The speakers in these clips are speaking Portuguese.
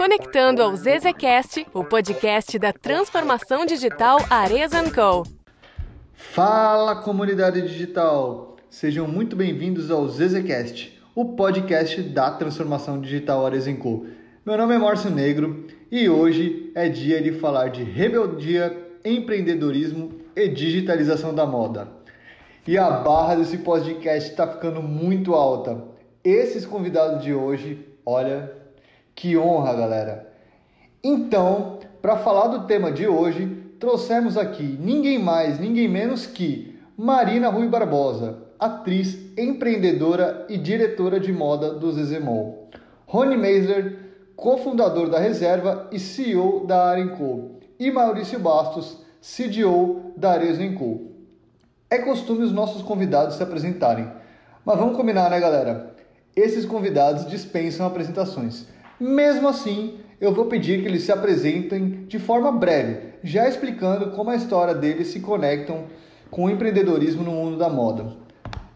Conectando ao ZZCast, o podcast da transformação digital Arezzo Co. Fala comunidade digital! Sejam muito bem-vindos ao ZZCast, o podcast da transformação digital Arezzo Co. Meu nome é Márcio Negro e hoje é dia de falar de rebeldia, empreendedorismo e digitalização da moda. E a barra desse podcast está ficando muito alta. Esses convidados de hoje, olha, que honra, galera! Então, para falar do tema de hoje, trouxemos aqui ninguém mais, ninguém menos que Marina Rui Barbosa, atriz, empreendedora e diretora de moda do Zezemol. Rony Meisler, cofundador da Reserva e CEO da Arenco. E Maurício Bastos, CDO da Arezzo. É costume os nossos convidados se apresentarem, mas vamos combinar, né, galera? Esses convidados dispensam apresentações. Mesmo assim, eu vou pedir que eles se apresentem de forma breve, já explicando como a história deles se conectam com o empreendedorismo no mundo da moda.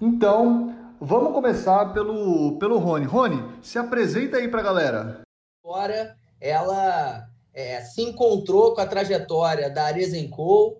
Então, vamos começar pelo, pelo Rony. Rony, se apresenta aí para a galera. Agora, ela é, se encontrou com a trajetória da Arezenco,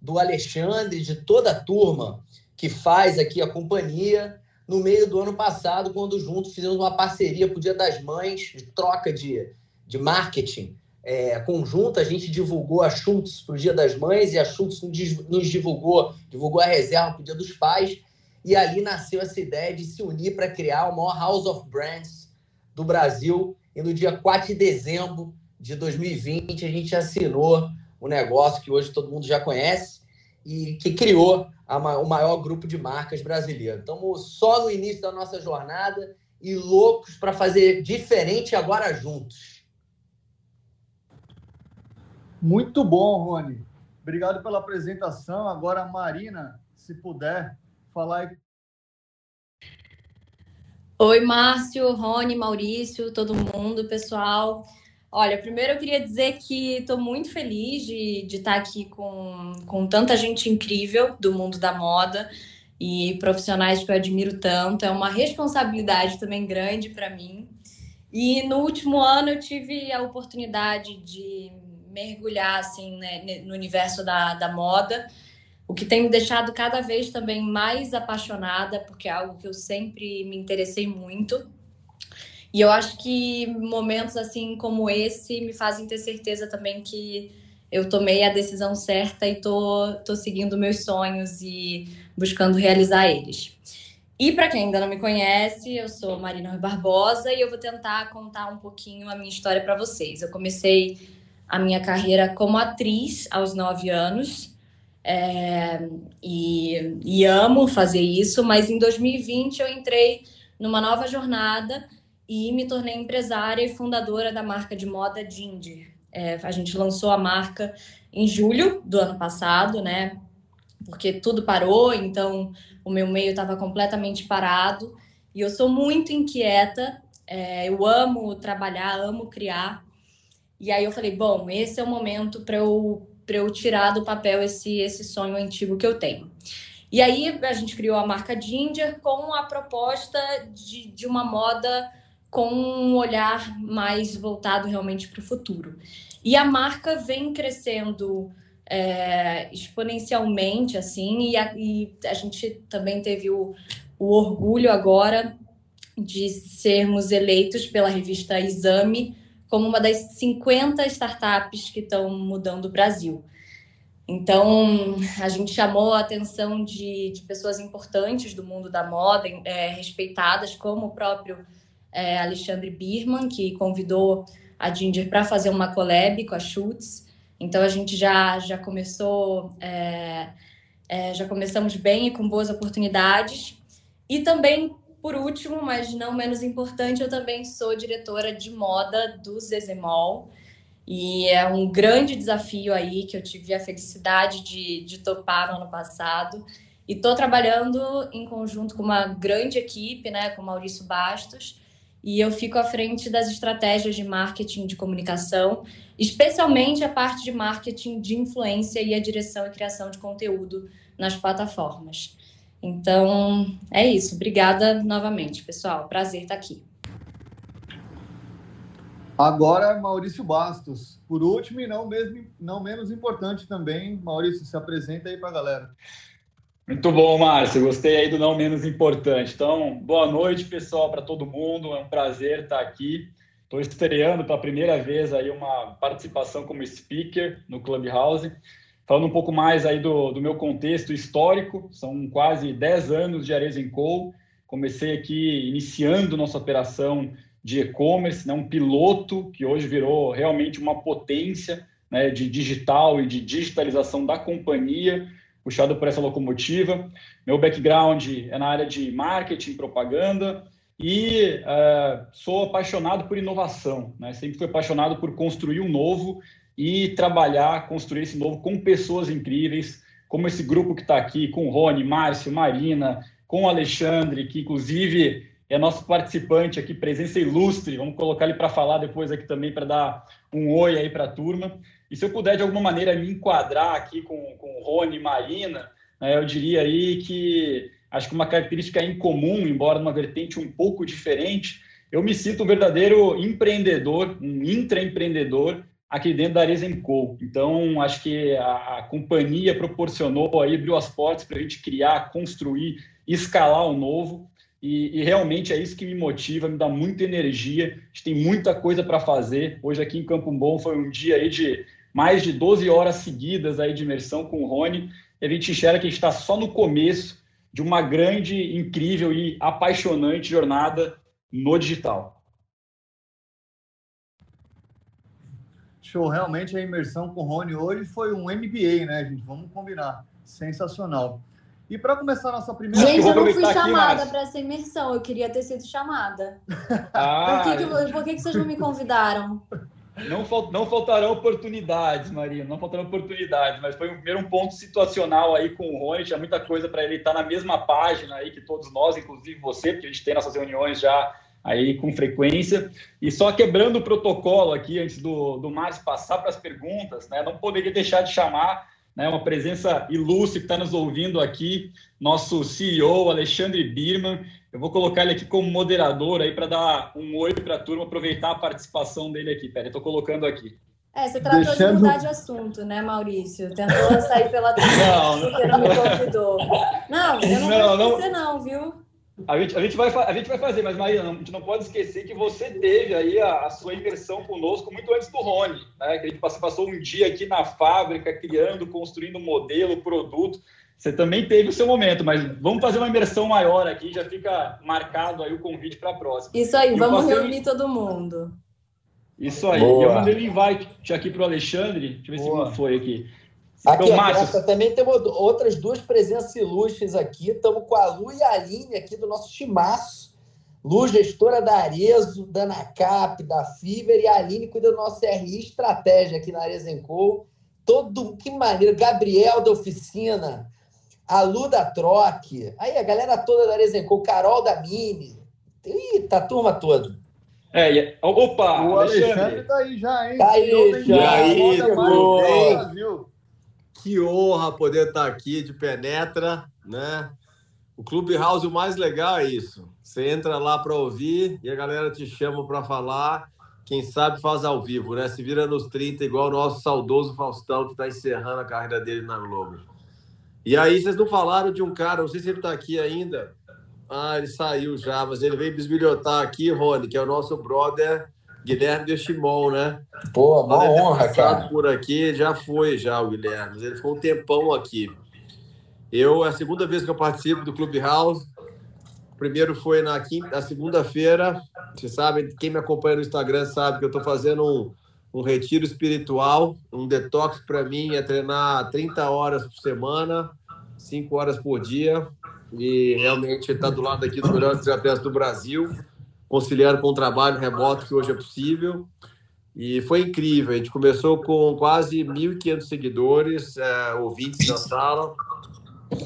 do Alexandre, de toda a turma que faz aqui a companhia, no meio do ano passado, quando juntos fizemos uma parceria para o Dia das Mães, de troca de, de marketing é, conjunta. A gente divulgou a Schultz para o Dia das Mães e a Schultz nos divulgou, divulgou a reserva para o Dia dos Pais. E ali nasceu essa ideia de se unir para criar o maior House of Brands do Brasil. E no dia 4 de dezembro de 2020, a gente assinou o um negócio que hoje todo mundo já conhece e que criou a, o maior grupo de marcas brasileiro. Estamos só no início da nossa jornada e loucos para fazer diferente agora juntos. Muito bom, Rony. Obrigado pela apresentação. Agora, Marina, se puder falar. Oi, Márcio, Rony, Maurício, todo mundo, pessoal. Olha, primeiro eu queria dizer que estou muito feliz de, de estar aqui com, com tanta gente incrível do mundo da moda e profissionais que eu admiro tanto. É uma responsabilidade também grande para mim. E no último ano eu tive a oportunidade de mergulhar assim, né, no universo da, da moda, o que tem me deixado cada vez também mais apaixonada, porque é algo que eu sempre me interessei muito. E eu acho que momentos assim como esse me fazem ter certeza também que eu tomei a decisão certa e tô, tô seguindo meus sonhos e buscando realizar eles. E para quem ainda não me conhece, eu sou Marina Barbosa e eu vou tentar contar um pouquinho a minha história para vocês. Eu comecei a minha carreira como atriz aos nove anos é, e, e amo fazer isso, mas em 2020 eu entrei numa nova jornada e me tornei empresária e fundadora da marca de moda Ginger. É, a gente lançou a marca em julho do ano passado, né? Porque tudo parou, então o meu meio estava completamente parado. E eu sou muito inquieta, é, eu amo trabalhar, amo criar. E aí eu falei, bom, esse é o momento para eu, eu tirar do papel esse, esse sonho antigo que eu tenho. E aí a gente criou a marca Ginger com a proposta de, de uma moda com um olhar mais voltado realmente para o futuro. E a marca vem crescendo é, exponencialmente, assim, e a, e a, gente também teve o, o orgulho agora de sermos eleitos pela revista Exame como uma das 50 startups que estão mudando o Brasil. Então, a gente chamou a atenção de, de pessoas importantes do mundo da moda, é, respeitadas, como o próprio é, Alexandre Birman, que convidou a Ginger para fazer uma collab com a Schutz. Então a gente já, já começou, é, é, já começamos bem e com boas oportunidades. E também, por último, mas não menos importante, eu também sou diretora de moda do Zezemol. E é um grande desafio aí que eu tive a felicidade de, de topar no ano passado. E estou trabalhando em conjunto com uma grande equipe, né, com Maurício Bastos, e eu fico à frente das estratégias de marketing de comunicação, especialmente a parte de marketing de influência e a direção e criação de conteúdo nas plataformas. Então, é isso. Obrigada novamente, pessoal. Prazer estar aqui. Agora, Maurício Bastos. Por último e não, mesmo, não menos importante também, Maurício, se apresenta aí para a galera. Muito bom, Márcio. Gostei aí do não menos importante. Então, boa noite, pessoal, para todo mundo. É um prazer estar aqui. Estou estreando pela primeira vez aí uma participação como speaker no Clubhouse. Falando um pouco mais aí do, do meu contexto histórico, são quase 10 anos de Ares Co. Comecei aqui iniciando nossa operação de e-commerce, né, um piloto que hoje virou realmente uma potência né, de digital e de digitalização da companhia, puxado por essa locomotiva. Meu background é na área de marketing, propaganda e uh, sou apaixonado por inovação. Né? Sempre fui apaixonado por construir um novo e trabalhar, construir esse novo com pessoas incríveis, como esse grupo que está aqui, com Rony, Márcio, Marina, com o Alexandre, que inclusive é nosso participante aqui, presença ilustre. Vamos colocar ele para falar depois aqui também, para dar um oi aí para a turma. E se eu puder, de alguma maneira, me enquadrar aqui com, com Rony e Marina, né, eu diria aí que acho que uma característica incomum, embora numa vertente um pouco diferente, eu me sinto um verdadeiro empreendedor, um intraempreendedor aqui dentro da Arezenco. Então, acho que a, a companhia proporcionou aí, abriu as portas para a gente criar, construir, escalar o novo. E, e, realmente é isso que me motiva, me dá muita energia. A gente tem muita coisa para fazer. Hoje aqui em Campo Bom foi um dia aí de mais de 12 horas seguidas aí de imersão com o Rony. A gente enxerga que a gente está só no começo de uma grande, incrível e apaixonante jornada no digital. Show, realmente a imersão com o Rony hoje foi um MBA, né, gente? Vamos combinar. Sensacional. E para começar a nossa primeira... Gente, eu, eu não fui chamada para essa imersão, eu queria ter sido chamada. Ah, por que, que, por que, que vocês não me convidaram? Não, não faltarão oportunidades, Maria, não faltarão oportunidades, mas foi um, primeiro um ponto situacional aí com o Rony, tinha muita coisa para ele estar na mesma página aí que todos nós, inclusive você, porque a gente tem nossas reuniões já aí com frequência. E só quebrando o protocolo aqui, antes do, do Márcio passar para as perguntas, né, não poderia deixar de chamar né, uma presença ilustre que está nos ouvindo aqui, nosso CEO, Alexandre Birman. Eu vou colocar ele aqui como moderador aí para dar um oi para a turma, aproveitar a participação dele aqui. Pera, eu estou colocando aqui. É, você tratou Deixando... de mudar de assunto, né, Maurício? Tentou sair pela não, porque não me convidou. Não, eu não, não vou esquecer não, viu? A gente, a, gente vai, a gente vai fazer, mas Maria, a gente não pode esquecer que você teve aí a, a sua imersão conosco muito antes do Rony, né? Que a gente passou, passou um dia aqui na fábrica, criando, construindo modelo, produto. Você também teve o seu momento, mas vamos fazer uma imersão maior aqui, já fica marcado aí o convite para a próxima. Isso aí, e vamos reunir todo mundo. Isso aí. Boa. Eu mandei o um invite aqui para o Alexandre, deixa eu ver Boa. se foi aqui. Aqui, então, Márcio... também temos outras duas presenças ilustres aqui. Estamos com a Lu e a Aline aqui do nosso timaço. Lu, gestora da Arezo, da Anacap, da Fiver, e a Aline cuida do nosso RI Estratégia aqui na Arezenco. Todo, que maneiro. Gabriel da Oficina, a Lu da Troque. Aí a galera toda da Arezenco, Carol da Mini. Ih, tá a turma toda. É, opa, o Alexandre, Alexandre tá aí já, hein? Tá aí, já. E aí, tudo bem? Que honra poder estar aqui de penetra, né? O Clubhouse o mais legal é isso. Você entra lá para ouvir e a galera te chama para falar. Quem sabe faz ao vivo, né? Se vira nos 30, igual o nosso saudoso Faustão, que está encerrando a carreira dele na Globo. E aí, vocês não falaram de um cara, não sei se ele está aqui ainda. Ah, ele saiu já, mas ele veio bisbilhotar aqui, Rony, que é o nosso brother Guilherme de Chimon, né? Pô, uma honra, cara. por aqui, já foi já o Guilherme, ele ficou um tempão aqui. Eu, é a segunda vez que eu participo do Clubhouse. O primeiro foi na quinta, segunda-feira. Vocês sabem, quem me acompanha no Instagram sabe que eu estou fazendo um, um retiro espiritual, um detox para mim é treinar 30 horas por semana, 5 horas por dia. E realmente está do lado aqui dos melhores terapeutas do Brasil conciliando com o trabalho remoto que hoje é possível. E foi incrível. A gente começou com quase 1.500 seguidores, é, ouvintes na sala,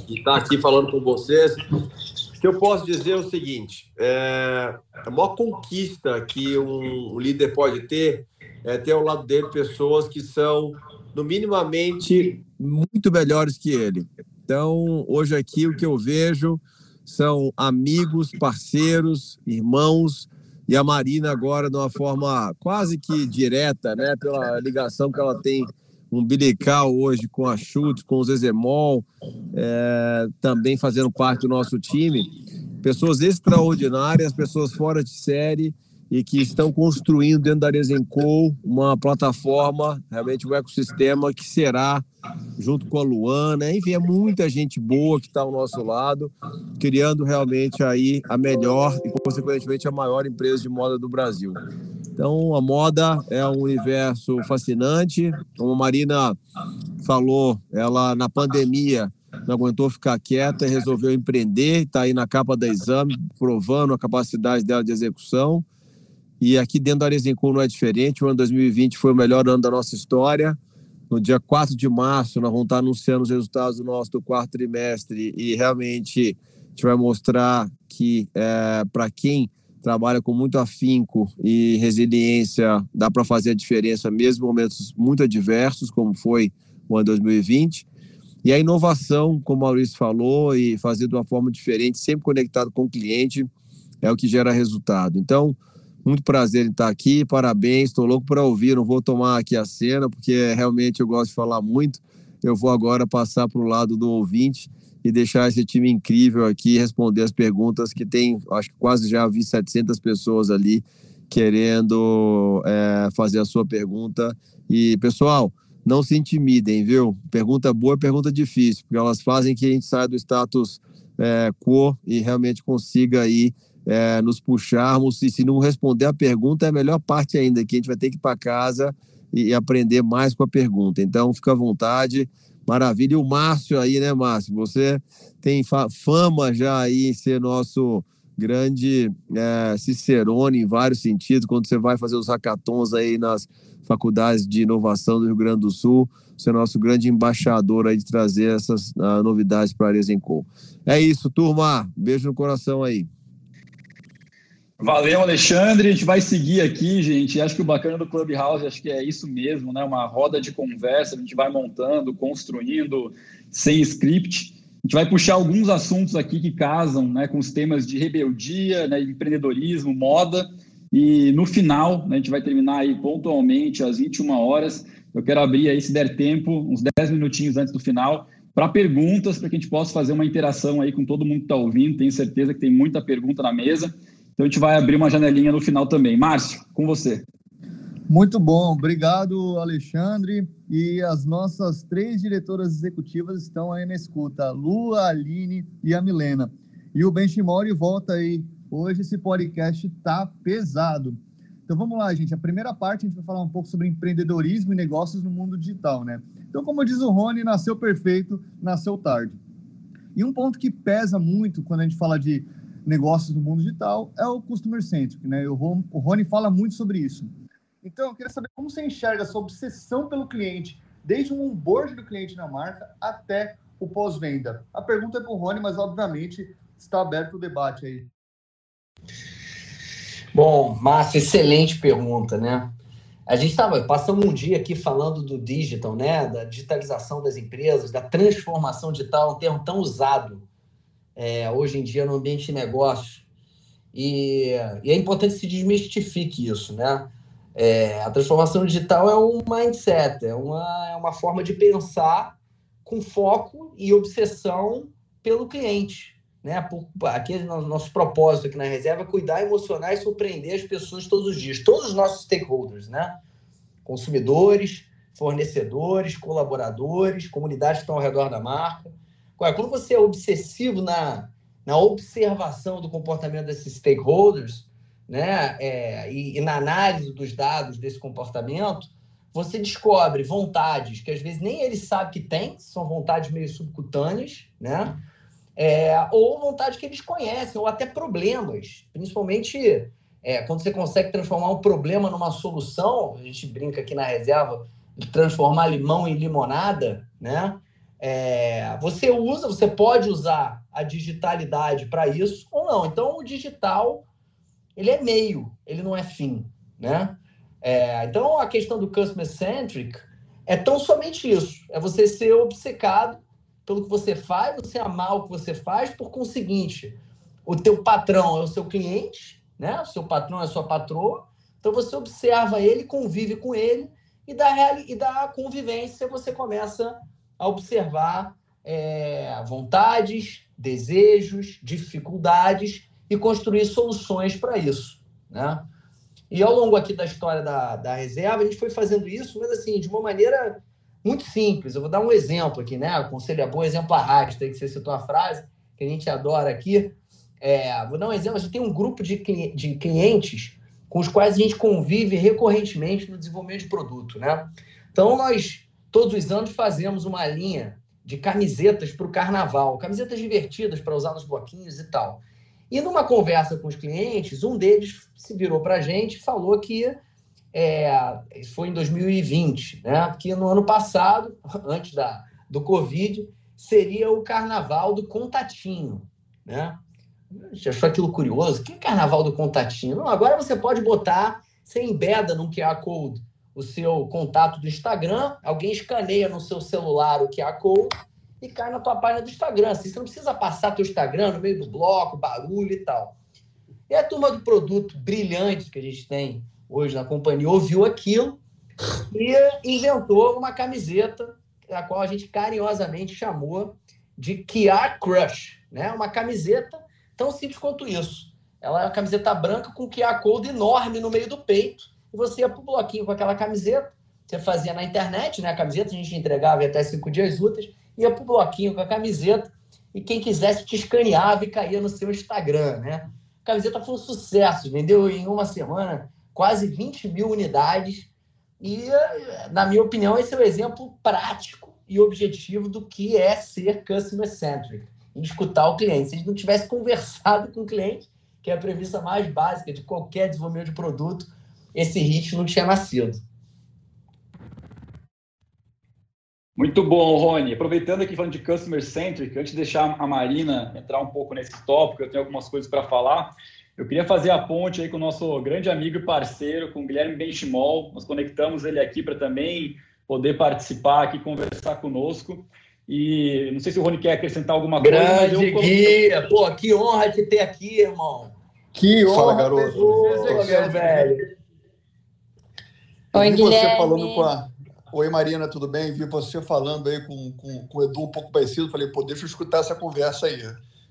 e está aqui falando com vocês. O que eu posso dizer é o seguinte: é, a maior conquista que um líder pode ter é ter ao lado dele pessoas que são, no minimamente, muito melhores que ele. Então, hoje aqui o que eu vejo são amigos, parceiros, irmãos e a Marina agora de uma forma quase que direta, né, pela ligação que ela tem umbilical hoje com a Chute, com o Zezemol, é, também fazendo parte do nosso time. Pessoas extraordinárias, pessoas fora de série e que estão construindo dentro da Arezenco uma plataforma, realmente um ecossistema que será, junto com a Luana, enfim, é muita gente boa que está ao nosso lado, criando realmente aí a melhor e, consequentemente, a maior empresa de moda do Brasil. Então, a moda é um universo fascinante. Como a Marina falou, ela na pandemia não aguentou ficar quieta e resolveu empreender, está aí na capa da exame, provando a capacidade dela de execução. E aqui dentro da Arezinco não é diferente. O ano 2020 foi o melhor ano da nossa história. No dia 4 de março, nós vamos estar anunciando os resultados do nosso do quarto trimestre e realmente a gente vai mostrar que, é, para quem trabalha com muito afinco e resiliência, dá para fazer a diferença mesmo em momentos muito adversos, como foi o ano 2020. E a inovação, como o Maurício falou, e fazer de uma forma diferente, sempre conectado com o cliente, é o que gera resultado. Então, muito prazer em estar aqui, parabéns, estou louco para ouvir, não vou tomar aqui a cena, porque realmente eu gosto de falar muito. Eu vou agora passar para o lado do ouvinte e deixar esse time incrível aqui responder as perguntas que tem, acho que quase já vi 700 pessoas ali querendo é, fazer a sua pergunta. E, pessoal, não se intimidem, viu? Pergunta boa, pergunta difícil, porque elas fazem que a gente saia do status é, quo e realmente consiga aí é, nos puxarmos. E se não responder a pergunta, é a melhor parte ainda, que a gente vai ter que ir para casa e, e, aprender mais com a pergunta. Então, fica à vontade. Maravilha. E o Márcio aí, né, Márcio? Você tem fama já aí em ser nosso grande é, cicerone em vários sentidos. Quando você vai fazer os hackathons aí nas faculdades de inovação do Rio Grande do Sul, você é nosso grande embaixador aí de trazer essas uh, novidades para a Arezenco. É isso, turma. Beijo no coração aí. Valeu, Alexandre. A gente vai seguir aqui, gente. Acho que o bacana do Clubhouse, acho que é isso mesmo, né? Uma roda de conversa, a gente vai montando, construindo, sem script. A gente vai puxar alguns assuntos aqui que casam né, com os temas de rebeldia, né, empreendedorismo, moda. E no final, né, a gente vai terminar aí pontualmente às 21 horas. Eu quero abrir aí, se der tempo, uns 10 minutinhos antes do final, para perguntas, para que a gente possa fazer uma interação aí com todo mundo que está ouvindo. Tenho certeza que tem muita pergunta na mesa. Então a gente vai abrir uma janelinha no final também. Márcio, com você. Muito bom, obrigado Alexandre. E as nossas três diretoras executivas estão aí na escuta: Lu, a Aline e a Milena. E o Benchimori volta aí. Hoje esse podcast tá pesado. Então vamos lá, gente. A primeira parte a gente vai falar um pouco sobre empreendedorismo e negócios no mundo digital, né? Então, como diz o Rony, nasceu perfeito, nasceu tarde. E um ponto que pesa muito quando a gente fala de negócios do mundo digital é o customer centric, né? O o Rony fala muito sobre isso. Então, eu queria saber como você enxerga essa obsessão pelo cliente, desde o onboard do cliente na marca até o pós-venda. A pergunta é para o Rony, mas obviamente está aberto o debate aí. Bom, Márcio, excelente pergunta, né? A gente estava passando um dia aqui falando do digital, né? Da digitalização das empresas, da transformação digital, um termo tão usado é, hoje em dia no ambiente de negócio. E, e, é importante que se desmistifique isso, né? É, a transformação digital é um mindset, é uma, é uma forma de pensar com foco e obsessão pelo cliente. Né? Por, aqui, nosso propósito aqui na reserva é cuidar, emocionar e surpreender as pessoas todos os dias, todos os nossos stakeholders, né? consumidores, fornecedores, colaboradores, comunidades que estão ao redor da marca. Quando você é obsessivo na, na observação do comportamento desses stakeholders, né, é, e, e, na análise dos dados desse comportamento, você descobre vontades que às vezes nem ele sabe que tem, são vontades meio subcutâneas, né? É, ou vontades que eles conhecem, ou até problemas, principalmente é, quando você consegue transformar um problema numa solução, a gente brinca aqui na reserva, de transformar limão em limonada, né? É, você usa, você pode usar a digitalidade para isso ou não. Então, o digital ele é meio, ele não é fim, né? É, então, a questão do customer centric é tão somente isso: é você ser obcecado pelo que você faz, você amar o que você faz. Por conseguinte, o teu patrão é o seu cliente, né? O seu patrão é a sua patroa. Então você observa ele, convive com ele e da, e da convivência você começa a observar é, vontades, desejos, dificuldades e construir soluções para isso, né? E ao longo aqui da história da, da reserva, a gente foi fazendo isso, mas assim, de uma maneira muito simples. Eu vou dar um exemplo aqui, né? Conselho é bom, exemplo arrasta, que você citou a frase, que a gente adora aqui. É, vou dar um exemplo, a gente tem um grupo de, de clientes com os quais a gente convive recorrentemente no desenvolvimento de produto, né? Então, nós, todos os anos, fazemos uma linha de camisetas para o carnaval, camisetas divertidas para usar nos bloquinhos e tal. E numa conversa com os clientes, um deles se virou para a gente e falou que é, foi em 2020, né? Que no ano passado, antes da, do Covid, seria o carnaval do contatinho, né? Gente achou aquilo curioso. Que é carnaval do contatinho? Não, agora você pode botar, você embeda num QR Code o seu contato do Instagram, alguém escaneia no seu celular o QR Code e cai na tua página do Instagram. Assim, você não precisa passar teu Instagram no meio do bloco, barulho e tal. E a turma do produto brilhante que a gente tem hoje na companhia ouviu aquilo e inventou uma camiseta, a qual a gente carinhosamente chamou de QR Crush, né? Uma camiseta tão simples quanto isso. Ela é uma camiseta branca com QR Code enorme no meio do peito e você ia para o bloquinho com aquela camiseta. Você fazia na internet, né? A camiseta a gente entregava até cinco dias úteis ia para o bloquinho com a camiseta e quem quisesse te escaneava e caía no seu Instagram, né? A camiseta foi um sucesso, vendeu em uma semana quase 20 mil unidades e, na minha opinião, esse é o um exemplo prático e objetivo do que é ser customer-centric, em escutar o cliente. Se a gente não tivesse conversado com o cliente, que é a premissa mais básica de qualquer desenvolvimento de produto, esse hit não tinha nascido. Muito bom, Rony. Aproveitando aqui falando de Customer Centric, antes de deixar a Marina entrar um pouco nesse tópico, eu tenho algumas coisas para falar. Eu queria fazer a ponte aí com o nosso grande amigo e parceiro, com o Guilherme Benchimol. Nós conectamos ele aqui para também poder participar aqui, conversar conosco. E não sei se o Rony quer acrescentar alguma coisa. Grande guia! Pô, que honra te ter aqui, irmão. Que honra, Fala, garoto. Pô, meu velho. Oi, Guilherme. Você falando com a Oi, Marina, tudo bem? Vi você falando aí com, com, com o Edu um pouco parecido. Falei, pô, deixa eu escutar essa conversa aí.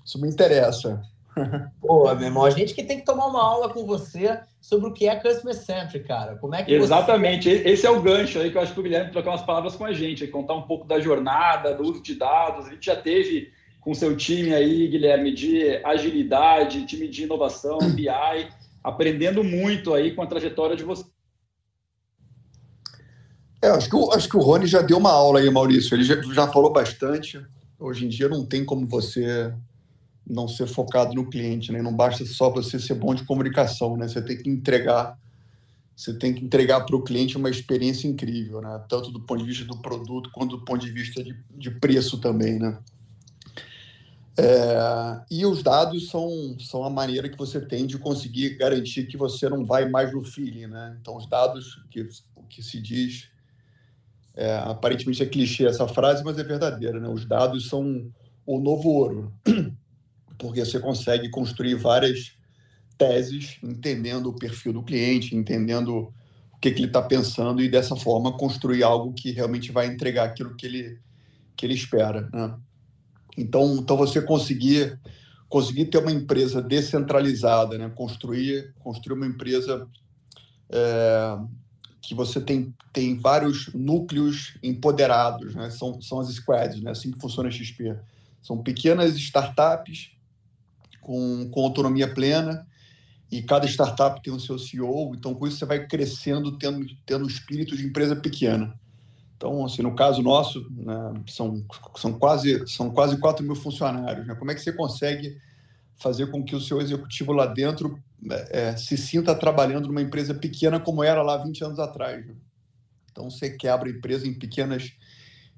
Isso me interessa. Pô, meu irmão, a gente que tem que tomar uma aula com você sobre o que é Customer Centric, cara. Como é que Exatamente. Você... Esse é o gancho aí que eu acho que o Guilherme trocar umas palavras com a gente, contar um pouco da jornada, do uso de dados. A gente já teve com seu time aí, Guilherme, de agilidade, time de inovação, BI, aprendendo muito aí com a trajetória de você é, acho que, acho que o Rony já deu uma aula aí, Maurício. Ele já, já falou bastante. Hoje em dia não tem como você não ser focado no cliente, né? Não basta só você ser bom de comunicação, né? Você tem que entregar, você tem que entregar para o cliente uma experiência incrível, né? Tanto do ponto de vista do produto quanto do ponto de vista de, de preço também, né? É, e os dados são, são a maneira que você tem de conseguir garantir que você não vai mais no feeling, né? Então, os dados, que, o que se diz é, aparentemente é clichê essa frase, mas é verdadeira. Né? Os dados são o novo ouro, porque você consegue construir várias teses, entendendo o perfil do cliente, entendendo o que, que ele está pensando e dessa forma construir algo que realmente vai entregar aquilo que ele, que ele espera. Né? Então, então você conseguir conseguir ter uma empresa descentralizada, né? construir construir uma empresa é, que você tem, tem vários núcleos empoderados, né? são, são as squads, né? assim que funciona a XP. São pequenas startups com, com autonomia plena e cada startup tem o seu CEO, então com isso você vai crescendo, tendo, tendo espírito de empresa pequena. Então, assim, no caso nosso, né, são, são, quase, são quase 4 mil funcionários. Né? Como é que você consegue fazer com que o seu executivo lá dentro é, se sinta trabalhando numa empresa pequena como era lá 20 anos atrás. Né? Então você quebra a empresa em pequenas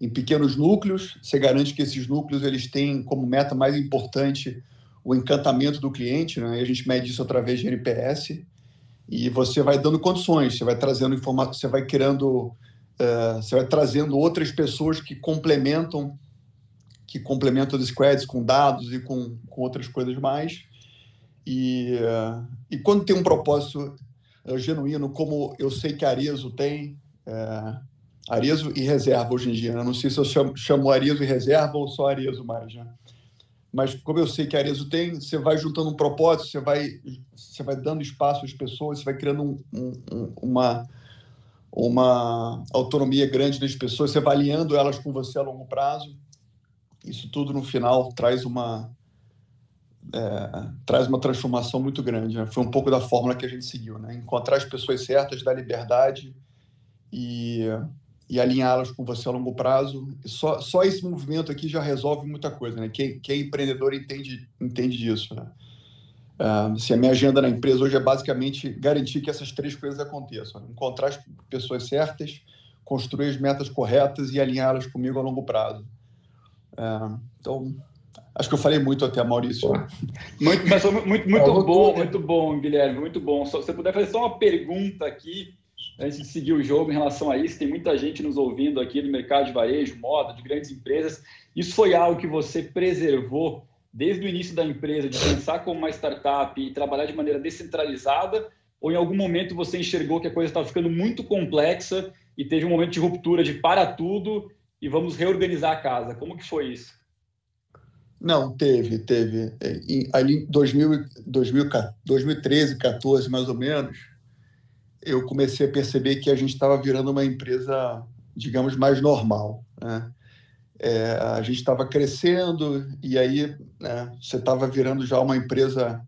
em pequenos núcleos, você garante que esses núcleos eles têm como meta mais importante o encantamento do cliente, né? E a gente mede isso através de NPS e você vai dando condições, você vai trazendo informação, você vai criando, uh, você vai trazendo outras pessoas que complementam que complementam os squads com dados e com, com outras coisas mais E, e quando tem um propósito genuíno, como eu sei que Arezo tem, Arezo e reserva hoje em dia. Né? Não sei se eu chamo, chamo e reserva ou só Arezo mais. Né? Mas como eu sei que Arezo tem, você vai juntando um propósito, você vai, você vai dando espaço às pessoas, você vai criando um, um, uma, uma autonomia grande das pessoas, você vai alinhando elas com você a longo prazo. Isso tudo no final traz uma é, traz uma transformação muito grande. Né? Foi um pouco da fórmula que a gente seguiu, né? encontrar as pessoas certas, dar liberdade e e alinhá-las com você a longo prazo. Só, só esse movimento aqui já resolve muita coisa, né? Quem, quem é empreendedor entende, entende disso, né? Uh, se a minha agenda na empresa hoje é basicamente garantir que essas três coisas aconteçam: né? encontrar as pessoas certas, construir as metas corretas e alinhá-las comigo a longo prazo. Uh, então, acho que eu falei muito até, Maurício. Muito, mas muito, muito, muito bom, muito bom, Guilherme, muito bom. Se você puder fazer só uma pergunta aqui, antes de seguir o jogo em relação a isso, tem muita gente nos ouvindo aqui do mercado de varejo, moda, de grandes empresas. Isso foi algo que você preservou desde o início da empresa, de pensar como uma startup e trabalhar de maneira descentralizada? Ou em algum momento você enxergou que a coisa estava ficando muito complexa e teve um momento de ruptura de para tudo e vamos reorganizar a casa? Como que foi isso? Não, teve, teve. Ali em 2000, 2013, 14, mais ou menos, eu comecei a perceber que a gente estava virando uma empresa, digamos, mais normal. Né? É, a gente estava crescendo e aí né, você estava virando já uma empresa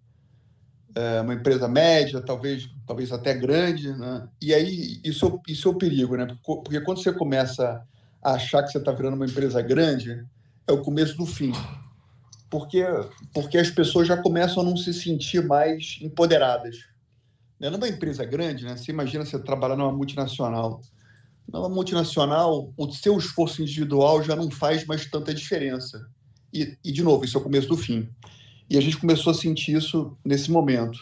é, uma empresa média, talvez talvez até grande, né? E aí isso isso é o perigo, né? Porque quando você começa achar que você está virando uma empresa grande, é o começo do fim. Porque porque as pessoas já começam a não se sentir mais empoderadas né? Numa empresa grande, né? você imagina você trabalhar numa multinacional. Numa multinacional, o seu esforço individual já não faz mais tanta diferença. E, e, de novo, isso é o começo do fim. E a gente começou a sentir isso nesse momento.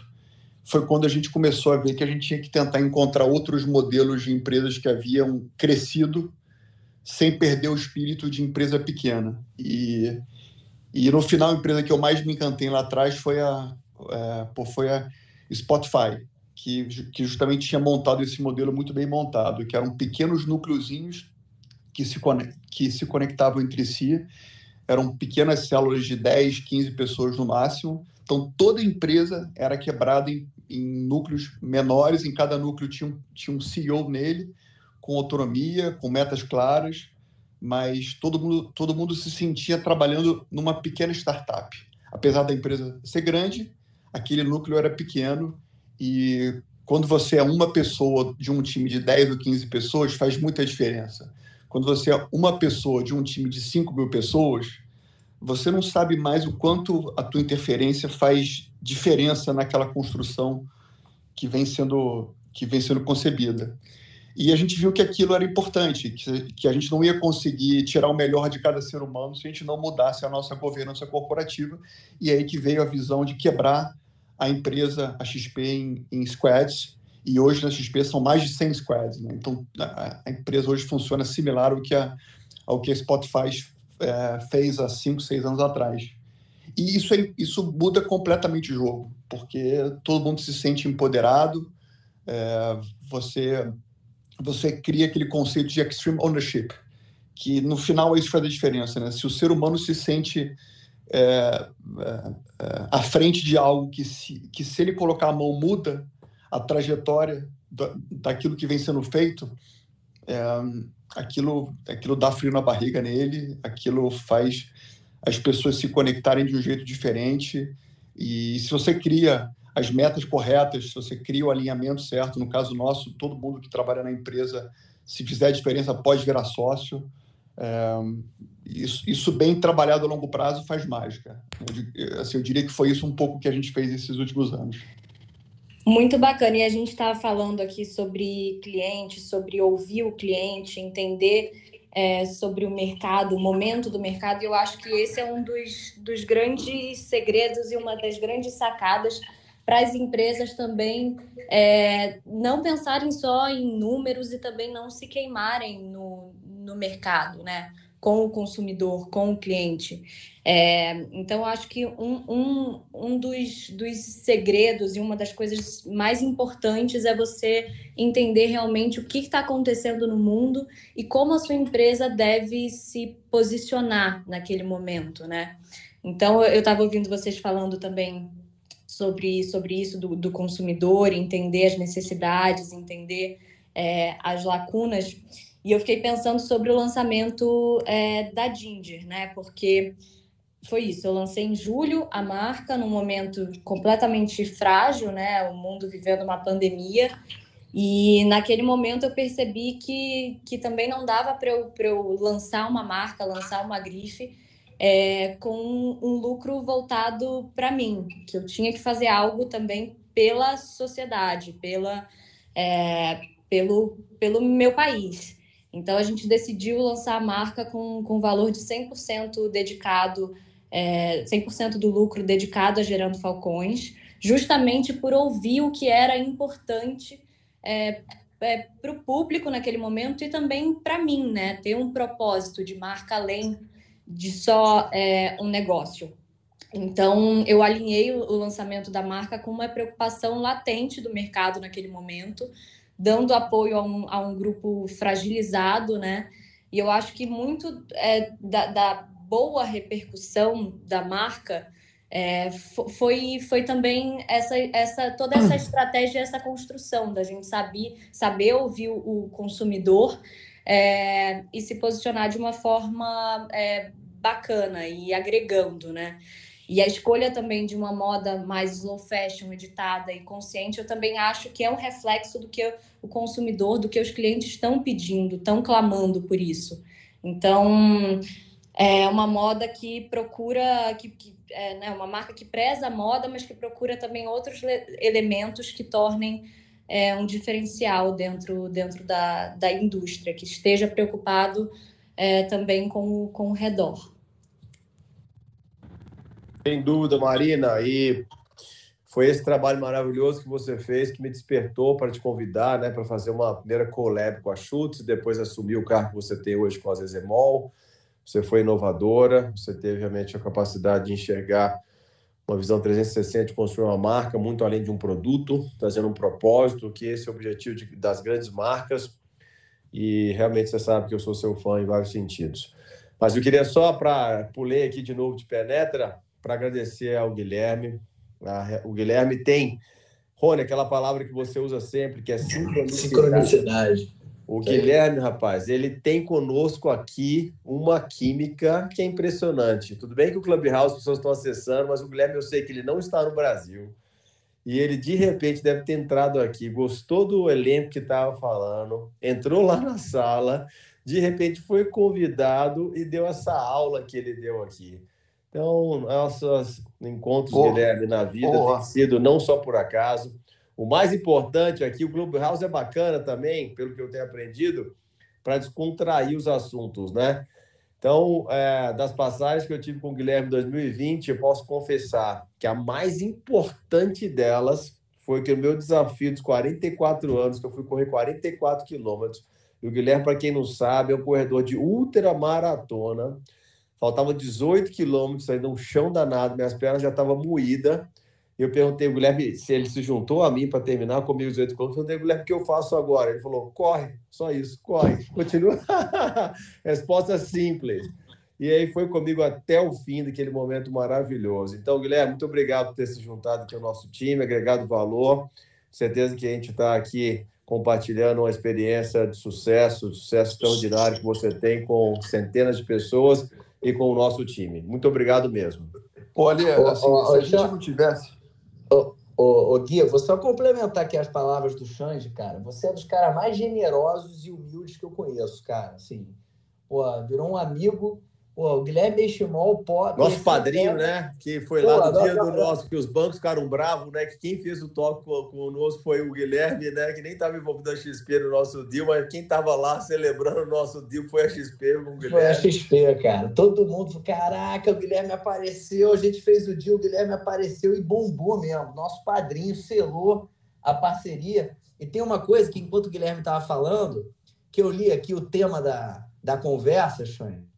Foi quando a gente começou a ver que a gente tinha que tentar encontrar outros modelos de empresas que haviam crescido sem perder o espírito de empresa pequena. E, e no final, a empresa que eu mais me encantei lá atrás foi a, é, foi a Spotify que, que justamente tinha montado esse modelo muito bem montado, que eram pequenos núcleozinhos que se, que se conectavam entre si, eram pequenas células de 10, 15 pessoas no máximo. Então, toda empresa era quebrada em, em núcleos menores, em cada núcleo tinha tinha um CEO nele, com autonomia, com metas claras, mas todo mundo, todo mundo se sentia trabalhando numa pequena startup. Apesar da empresa ser grande, aquele núcleo era pequeno e quando você é uma pessoa de um time de 10 ou 15 pessoas, faz muita diferença. Quando você é uma pessoa de um time de 5 mil pessoas, você não sabe mais o quanto a tua interferência faz diferença naquela construção que vem sendo que vem sendo concebida. E a gente viu que aquilo era importante, que, que a gente não ia conseguir tirar o melhor de cada ser humano se a gente não mudasse a nossa governança corporativa. E aí que veio a visão de quebrar a empresa, a XP, em, em squads, e hoje na XP são mais de 100 squads. Né? Então, a, a, empresa hoje funciona similar ao que a, ao que a Spotify é, fez há 5, 6 anos atrás. E isso, é, isso muda completamente o jogo, porque todo mundo se sente empoderado, é, você, você cria aquele conceito de extreme ownership, que no final isso faz a diferença. Né? Se o ser humano se sente é, é, é, à frente de algo que se, que se ele colocar a mão muda a trajetória da, daquilo que vem sendo feito, é, aquilo, aquilo dá frio na barriga nele, aquilo faz as pessoas se conectarem de um jeito diferente. E se você cria as metas corretas, se você cria o alinhamento certo, no caso nosso, todo mundo que trabalha na empresa, se fizer diferença, pode virar sócio. É, isso, isso, bem trabalhado a longo prazo faz mágica. Eu, assim, eu diria que foi isso um pouco que a gente fez esses últimos anos. Muito bacana. E a gente estava falando aqui sobre cliente, sobre ouvir o cliente, entender é, sobre o mercado, o momento do mercado. E eu acho que esse é um dos, dos grandes segredos e uma das grandes sacadas para as empresas também é, não pensarem só em números e também não se queimarem no, no mercado, né? com o consumidor, com o cliente. É, então, acho que um, um, um dos, dos segredos e uma das coisas mais importantes é você entender realmente o que está acontecendo no mundo e como a sua empresa deve se posicionar naquele momento, né? Então, eu estava ouvindo vocês falando também sobre, sobre isso do, do consumidor, entender as necessidades, entender é, as lacunas. E eu fiquei pensando sobre o lançamento é, da Ginger, né? Porque foi isso, eu lancei em julho a marca, num momento completamente frágil, né? O mundo vivendo uma pandemia. E naquele momento eu percebi que, que também não dava para eu, eu lançar uma marca, lançar uma grife é, com um lucro voltado para mim, que eu tinha que fazer algo também pela sociedade, pela, é, pelo, pelo meu país. Então a gente decidiu lançar a marca com, com valor de 100% dedicado, é, 100% do lucro dedicado a Gerando Falcões, justamente por ouvir o que era importante é, é, para o público naquele momento e também para mim, né? Ter um propósito de marca além de só é, um negócio. Então, eu alinhei o lançamento da marca com uma preocupação latente do mercado naquele momento, dando apoio a um, a um grupo fragilizado, né? E eu acho que muito é, da, da, boa repercussão da marca é, foi, foi também essa, essa toda essa estratégia, essa construção da gente saber, saber ouvir o, consumidor é, e se posicionar de uma forma é, bacana e agregando, né? E a escolha também de uma moda mais slow fashion, editada e consciente, eu também acho que é um reflexo do que o consumidor, do que os clientes estão pedindo, estão clamando por isso. Então, é uma moda que procura, que, que é né, uma marca que preza a moda, mas que procura também outros elementos que tornem é, um diferencial dentro, dentro da, da indústria, que esteja preocupado é, também com, com o redor. Sem dúvida, Marina. E foi esse trabalho maravilhoso que você fez que me despertou para te convidar, né, para fazer uma primeira collab com a Schutz, depois assumir o cargo que você tem hoje com a Zezemol. Você foi inovadora, você teve realmente a capacidade de enxergar uma visão 360 de construir uma marca muito além de um produto, trazendo um propósito, que esse é o objetivo de, das grandes marcas. E realmente você sabe que eu sou seu fã em vários sentidos. Mas eu queria só para pulei aqui de novo de penetra, para agradecer ao Guilherme. O Guilherme tem, Rony, aquela palavra que você usa sempre, que é sincronicidade. sincronicidade. O Guilherme, rapaz, ele tem conosco aqui uma química que é impressionante. Tudo bem que o Clubhouse as pessoas estão acessando, mas o Guilherme eu sei que ele não está no Brasil. E ele de repente deve ter entrado aqui, gostou do elenco que estava falando, entrou lá na sala, de repente foi convidado e deu essa aula que ele deu aqui. Então, nossos encontros, oh, Guilherme, na vida oh. têm sido não só por acaso. O mais importante aqui, o Clubhouse é bacana também, pelo que eu tenho aprendido, para descontrair os assuntos, né? Então, é, das passagens que eu tive com o Guilherme em 2020, eu posso confessar que a mais importante delas foi que o meu desafio dos 44 anos, que eu fui correr 44 quilômetros, e o Guilherme, para quem não sabe, é um corredor de ultramaratona, faltava 18 quilômetros ainda, um chão danado, minhas pernas já estavam moídas. Eu perguntei ao Guilherme se ele se juntou a mim para terminar comigo os 18 quilômetros. Eu perguntei, Guilherme, o que eu faço agora? Ele falou, corre, só isso, corre. Continua. Resposta simples. E aí foi comigo até o fim daquele momento maravilhoso. Então, Guilherme, muito obrigado por ter se juntado aqui ao nosso time, agregado valor. Certeza que a gente está aqui compartilhando uma experiência de sucesso, de sucesso extraordinário que você tem com centenas de pessoas e com o nosso time. Muito obrigado mesmo. Olha, assim, se a gente não tivesse. Ô, ô, Gui, vou só complementar aqui as palavras do Xande, cara. Você é dos caras mais generosos e humildes que eu conheço, cara. Assim, pô, virou um amigo Pô, o Guilherme Benchimol pode. Nosso padrinho, né? Que foi Pô, lá no dia do nosso, que os bancos ficaram bravos, né? Que quem fez o toque conosco foi o Guilherme, né? Que nem estava envolvido a XP no nosso deal, mas quem estava lá celebrando o nosso deal foi a XP com o Guilherme. Foi a XP, cara. Todo mundo falou: caraca, o Guilherme apareceu, a gente fez o deal, o Guilherme apareceu e bombou mesmo. Nosso padrinho selou a parceria. E tem uma coisa que, enquanto o Guilherme estava falando, que eu li aqui o tema da, da conversa, Shane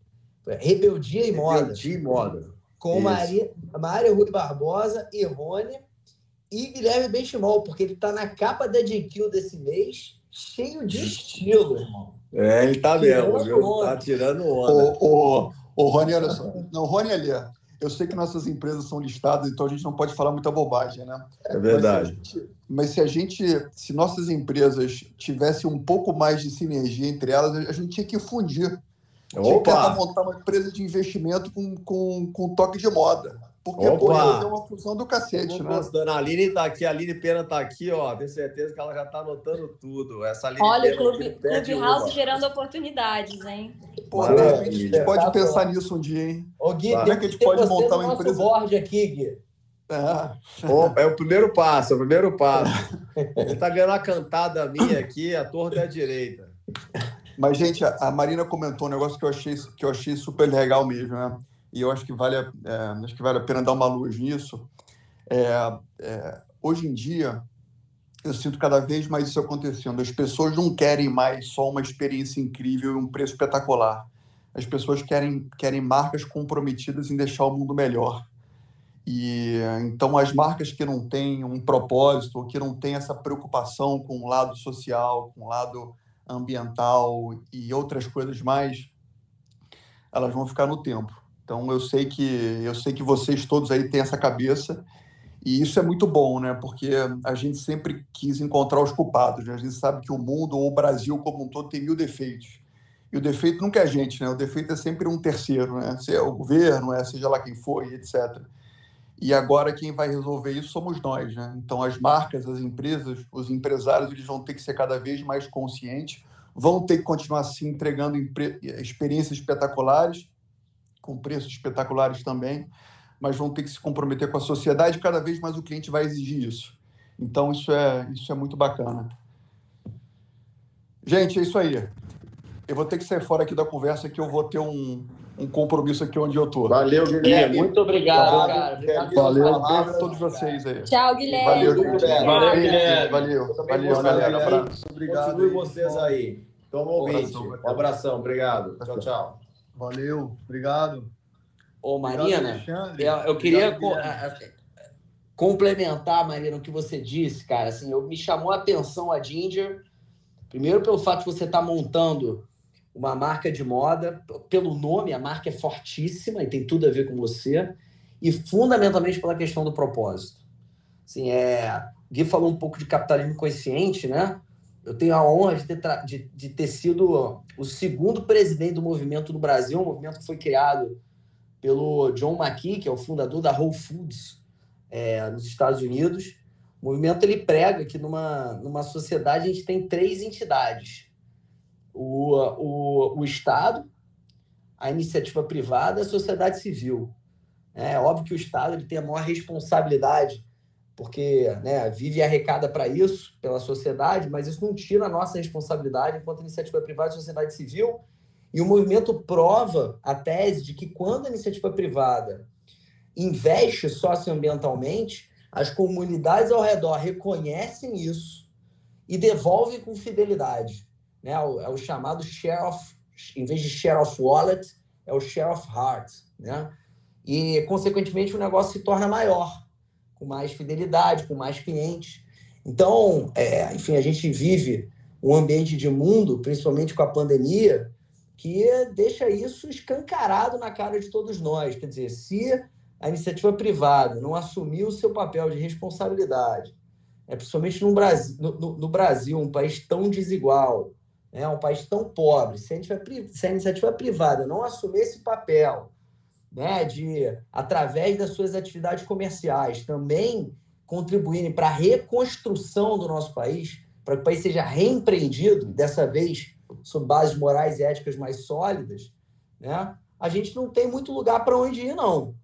Rebeldia e Moda. Rebeldia e Moda. Com Maria, Maria Rui Barbosa e Rony e Guilherme Benchimol, porque ele está na capa da GQ desse mês, cheio de estilo, irmão. É, ele tá mesmo, viu? Tá tirando onda. O, o, o Rony, olha só. Não, Rony ali, eu sei que nossas empresas são listadas, então a gente não pode falar muita bobagem, né? É verdade. Mas se, gente, mas se a gente, se nossas empresas tivessem um pouco mais de sinergia entre elas, a gente tinha que fundir. Que tentar montar uma empresa de investimento com, com, com toque de moda. Porque, Opa. pô, é uma fusão do cacete, né? Gostando. A Aline tá aqui, a Aline Pena tá aqui, ó. Tenho certeza que ela já tá anotando tudo. Essa Aline Olha, o Clube, Clube House gerando oportunidades, hein? Pô, a gente pode pensar nisso um dia, hein? Ô, Gui, Como é que a gente pode montar uma empresa? board aqui, Gui. É. é o primeiro passo, é o primeiro passo. Ele tá ganhando a cantada minha aqui, a torta é a direita. Mas, gente, a Marina comentou um negócio que eu achei, que eu achei super legal mesmo, né? e eu acho que vale, é, acho que vale a pena dar uma luz nisso. É, é, hoje em dia, eu sinto cada vez mais isso acontecendo. As pessoas não querem mais só uma experiência incrível e um preço espetacular. As pessoas querem, querem marcas comprometidas em deixar o mundo melhor. E então as marcas que não têm um propósito, que não têm essa preocupação com o lado social, com o lado ambiental e outras coisas mais, elas vão ficar no tempo. Então eu sei que eu sei que vocês todos aí têm essa cabeça e isso é muito bom, né? Porque a gente sempre quis encontrar os culpados. Né? A gente sabe que o mundo ou o Brasil como um todo tem mil defeitos. E o defeito nunca é a gente, né? O defeito é sempre um terceiro, né? Se é o governo, é seja lá quem for, etc. E agora quem vai resolver isso somos nós, né? Então as marcas, as empresas, os empresários, eles vão ter que ser cada vez mais conscientes, vão ter que continuar se entregando experiências espetaculares com preços espetaculares também, mas vão ter que se comprometer com a sociedade. Cada vez mais o cliente vai exigir isso. Então, isso é, isso é muito bacana. Gente, é isso aí. Eu vou ter que sair fora aqui da conversa, que eu vou ter um, um compromisso aqui onde eu estou. Valeu, Guilherme. Muito obrigado, cara. Obrigado Valeu, beijo a todos vocês aí. Tchau, Guilherme. Valeu, Guilherme. Valeu, Guilherme. Valeu, valeu, galera. Abraço. Obrigado. Continue vocês aí. Toma ouvinte. Um abração. Obrigado. Tchau, tchau. Valeu, obrigado. Ô, Marina, obrigado, eu, eu, queria obrigado, complementar, Marina, o que você disse, cara. Assim, eu, me chamou a atenção a Ginger, primeiro pelo fato de você estar tá montando uma marca de moda, pelo nome, a marca é fortíssima e tem tudo a ver com você, e fundamentalmente pela questão do propósito. Assim, é, Gui falou um pouco de capitalismo consciente, né? Eu tenho a honra de ter, de, de ter sido o segundo presidente do movimento no Brasil, um movimento que foi criado pelo John McKee, que é o fundador da Whole Foods é, nos Estados Unidos. O movimento ele prega que numa, numa sociedade a gente tem três entidades: o, o, o Estado, a iniciativa privada a sociedade civil. É óbvio que o Estado ele tem a maior responsabilidade porque né, vive e arrecada para isso, pela sociedade, mas isso não tira a nossa responsabilidade enquanto iniciativa privada e sociedade civil. E o movimento prova a tese de que quando a iniciativa privada investe socioambientalmente, as comunidades ao redor reconhecem isso e devolvem com fidelidade. Né? É o chamado share of, em vez de share of wallet, é o share of heart. Né? E, consequentemente, o negócio se torna maior com mais fidelidade, com mais clientes. Então, é, enfim, a gente vive um ambiente de mundo, principalmente com a pandemia, que deixa isso escancarado na cara de todos nós. Quer dizer, se a iniciativa privada não assumir o seu papel de responsabilidade, é, principalmente no Brasil, no, no Brasil, um país tão desigual, né, um país tão pobre, se a, se a iniciativa privada não assumir esse papel né, de, através das suas atividades comerciais, também contribuírem para a reconstrução do nosso país, para que o país seja reempreendido, dessa vez sob bases morais e éticas mais sólidas, né, a gente não tem muito lugar para onde ir, não.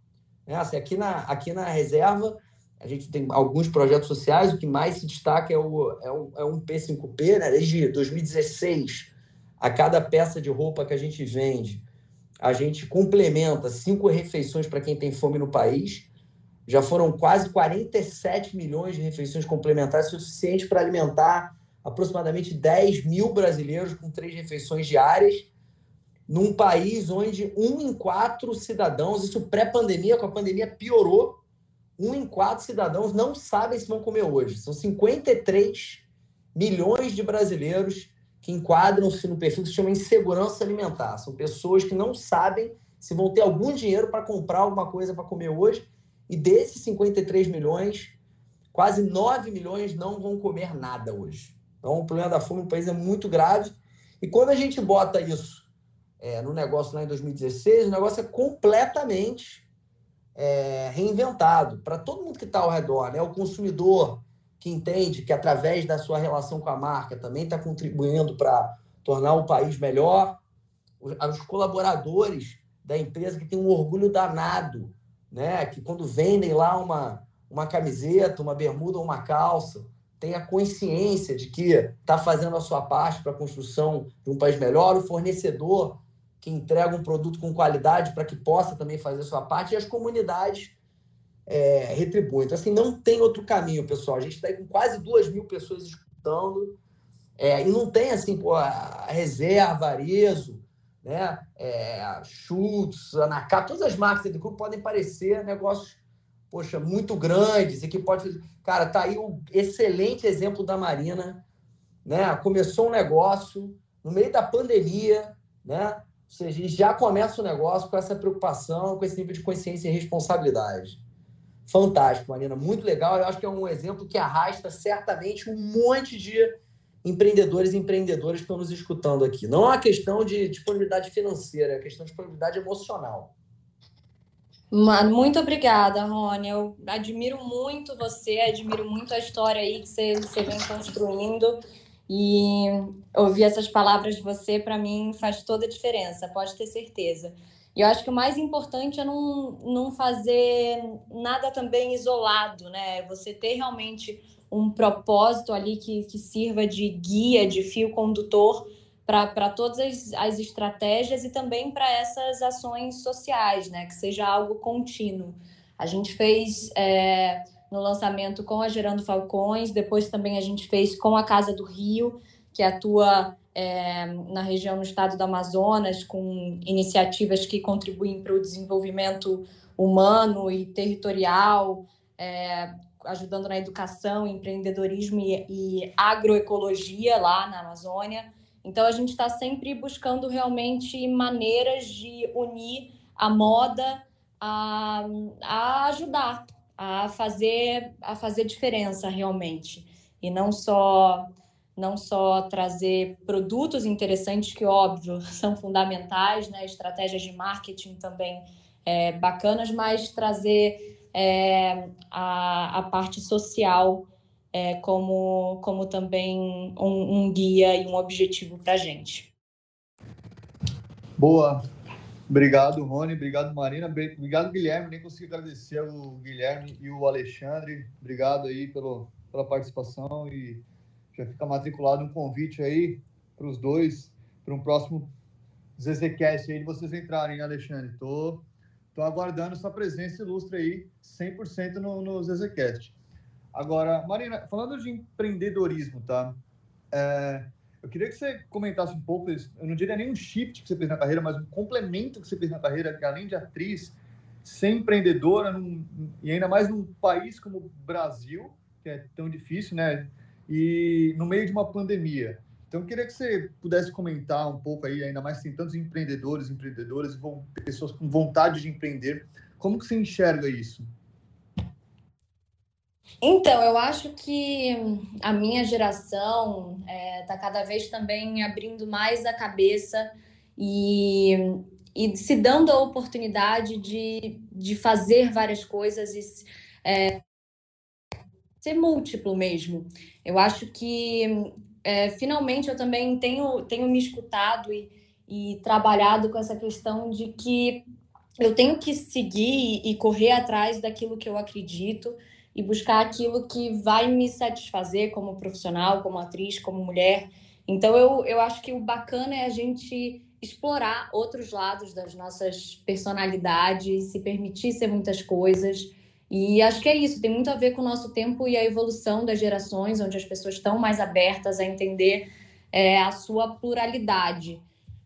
Né? Assim, aqui, na, aqui na reserva, a gente tem alguns projetos sociais, o que mais se destaca é, o, é, o, é um P5P, né? desde 2016, a cada peça de roupa que a gente vende, a gente complementa cinco refeições para quem tem fome no país. Já foram quase 47 milhões de refeições complementares, suficiente para alimentar aproximadamente 10 mil brasileiros com três refeições diárias. num país onde um em quatro cidadãos, isso pré-pandemia, com a pandemia piorou, um em quatro cidadãos não sabem se vão comer hoje. São 53 milhões de brasileiros que enquadram-se no perfil que se chama insegurança alimentar. São pessoas que não sabem se vão ter algum dinheiro para comprar alguma coisa para comer hoje. E desses 53 milhões, quase 9 milhões não vão comer nada hoje. Então, o problema da fome no país é muito grave. E quando a gente bota isso é, no negócio lá em 2016, o negócio é completamente é, reinventado para todo mundo que está ao redor. Né? O consumidor que entende que, através da sua relação com a marca, também está contribuindo para tornar o país melhor. Os colaboradores da empresa que tem um orgulho danado, né? que quando vendem lá uma, uma camiseta, uma bermuda ou uma calça, tem a consciência de que está fazendo a sua parte para a construção de um país melhor, o fornecedor que entrega um produto com qualidade para que possa também fazer sua parte, e as comunidades é, retribuem. Então, assim, não tem outro caminho, pessoal. A gente está com quase duas mil pessoas escutando, é, e não tem, assim, pô, a reserva, Arezo, né? É, Schultz, Anacap, todas as marcas do grupo podem parecer negócios, poxa, muito grandes e que pode... Cara, tá aí o excelente exemplo da Marina, né? Começou um negócio no meio da pandemia, né? Ou seja, já começa o negócio com essa preocupação, com esse nível de consciência e responsabilidade. Fantástico, Marina, muito legal. Eu acho que é um exemplo que arrasta certamente um monte de empreendedores e empreendedoras que estão nos escutando aqui. Não é uma questão de disponibilidade financeira, é uma questão de disponibilidade emocional. Muito obrigada, Rony. Eu admiro muito você, admiro muito a história aí que você, você vem construindo. E ouvir essas palavras de você, para mim, faz toda a diferença, pode ter certeza. E eu acho que o mais importante é não, não fazer nada também isolado, né? Você ter realmente um propósito ali que, que sirva de guia, de fio condutor para todas as, as estratégias e também para essas ações sociais, né? Que seja algo contínuo. A gente fez. É no lançamento com a Gerando Falcões, depois também a gente fez com a Casa do Rio, que atua é, na região no estado do Amazonas, com iniciativas que contribuem para o desenvolvimento humano e territorial, é, ajudando na educação, empreendedorismo e, e agroecologia lá na Amazônia. Então, a gente está sempre buscando realmente maneiras de unir a moda a, a ajudar a fazer a fazer diferença realmente e não só não só trazer produtos interessantes que óbvio são fundamentais, né? Estratégias de marketing também é, bacanas, mas trazer é, a, a parte social é, como como também um, um guia e um objetivo para a gente. Boa, Obrigado, Rony. Obrigado, Marina. Obrigado, Guilherme. Nem consegui agradecer o Guilherme e o Alexandre. Obrigado aí pelo, pela participação e já fica matriculado um convite aí para os dois para um próximo ZZCast aí de vocês entrarem, hein, Alexandre. Tô, tô aguardando sua presença ilustre aí 100% no, no ZZCast. Agora, Marina, falando de empreendedorismo, tá? É, eu queria que você comentasse um pouco, eu não diria nem um shift que você fez na carreira, mas um complemento que você fez na carreira, além de atriz, ser empreendedora, num, e ainda mais num país como o Brasil, que é tão difícil, né? E no meio de uma pandemia. Então, eu queria que você pudesse comentar um pouco aí, ainda mais tem tantos empreendedores, empreendedoras, pessoas com vontade de empreender. Como que você enxerga isso? Então, eu acho que a minha geração está é, tá cada vez também abrindo mais a cabeça e, e se dando a oportunidade de, de fazer várias coisas e é, ser múltiplo mesmo. Eu acho que é, finalmente eu também tenho, tenho me escutado e, e trabalhado com essa questão de que eu tenho que seguir e correr atrás daquilo que eu acredito e buscar aquilo que vai me satisfazer como profissional, como atriz, como mulher. Então, eu, eu acho que o bacana é a gente explorar outros lados das nossas personalidades, se permitir ser muitas coisas. E acho que é isso, tem muito a ver com o nosso tempo e a evolução das gerações, onde as pessoas estão mais abertas a entender é, a sua pluralidade.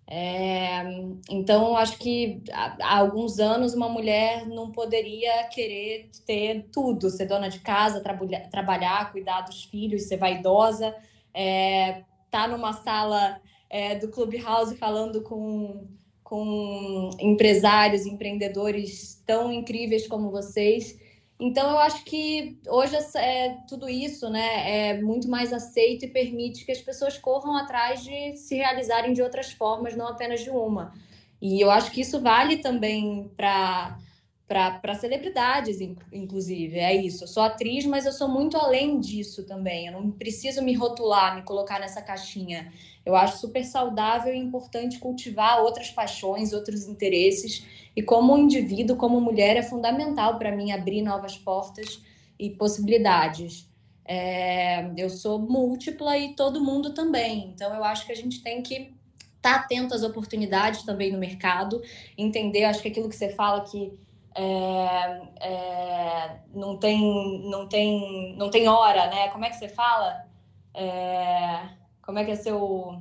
É, então, acho que há, alguns anos uma mulher não poderia querer ter tudo, ser dona de casa, trabalhar, trabalhar cuidar dos filhos, ser vaidosa, é, tá numa sala é, do Clubhouse falando com, com empresários, empreendedores tão incríveis como vocês. Então, eu acho que hoje é, tudo isso né, é muito mais aceito e permite que as pessoas corram atrás de se realizarem de outras formas, não apenas de uma. E eu acho que isso vale também para para celebridades, inclusive. É isso. Eu sou atriz, mas eu sou muito além disso também. Eu não preciso me rotular, me colocar nessa caixinha. Eu acho super saudável e importante cultivar outras paixões, outros interesses. E como indivíduo, como mulher, é fundamental para mim abrir novas portas e possibilidades. É, eu sou múltipla e todo mundo também. Então, eu acho que a gente tem que estar tá atento às oportunidades também no mercado, entender, acho que aquilo que você fala que é, é, não tem não tem não tem hora né? Como é que você fala? É, como é que é seu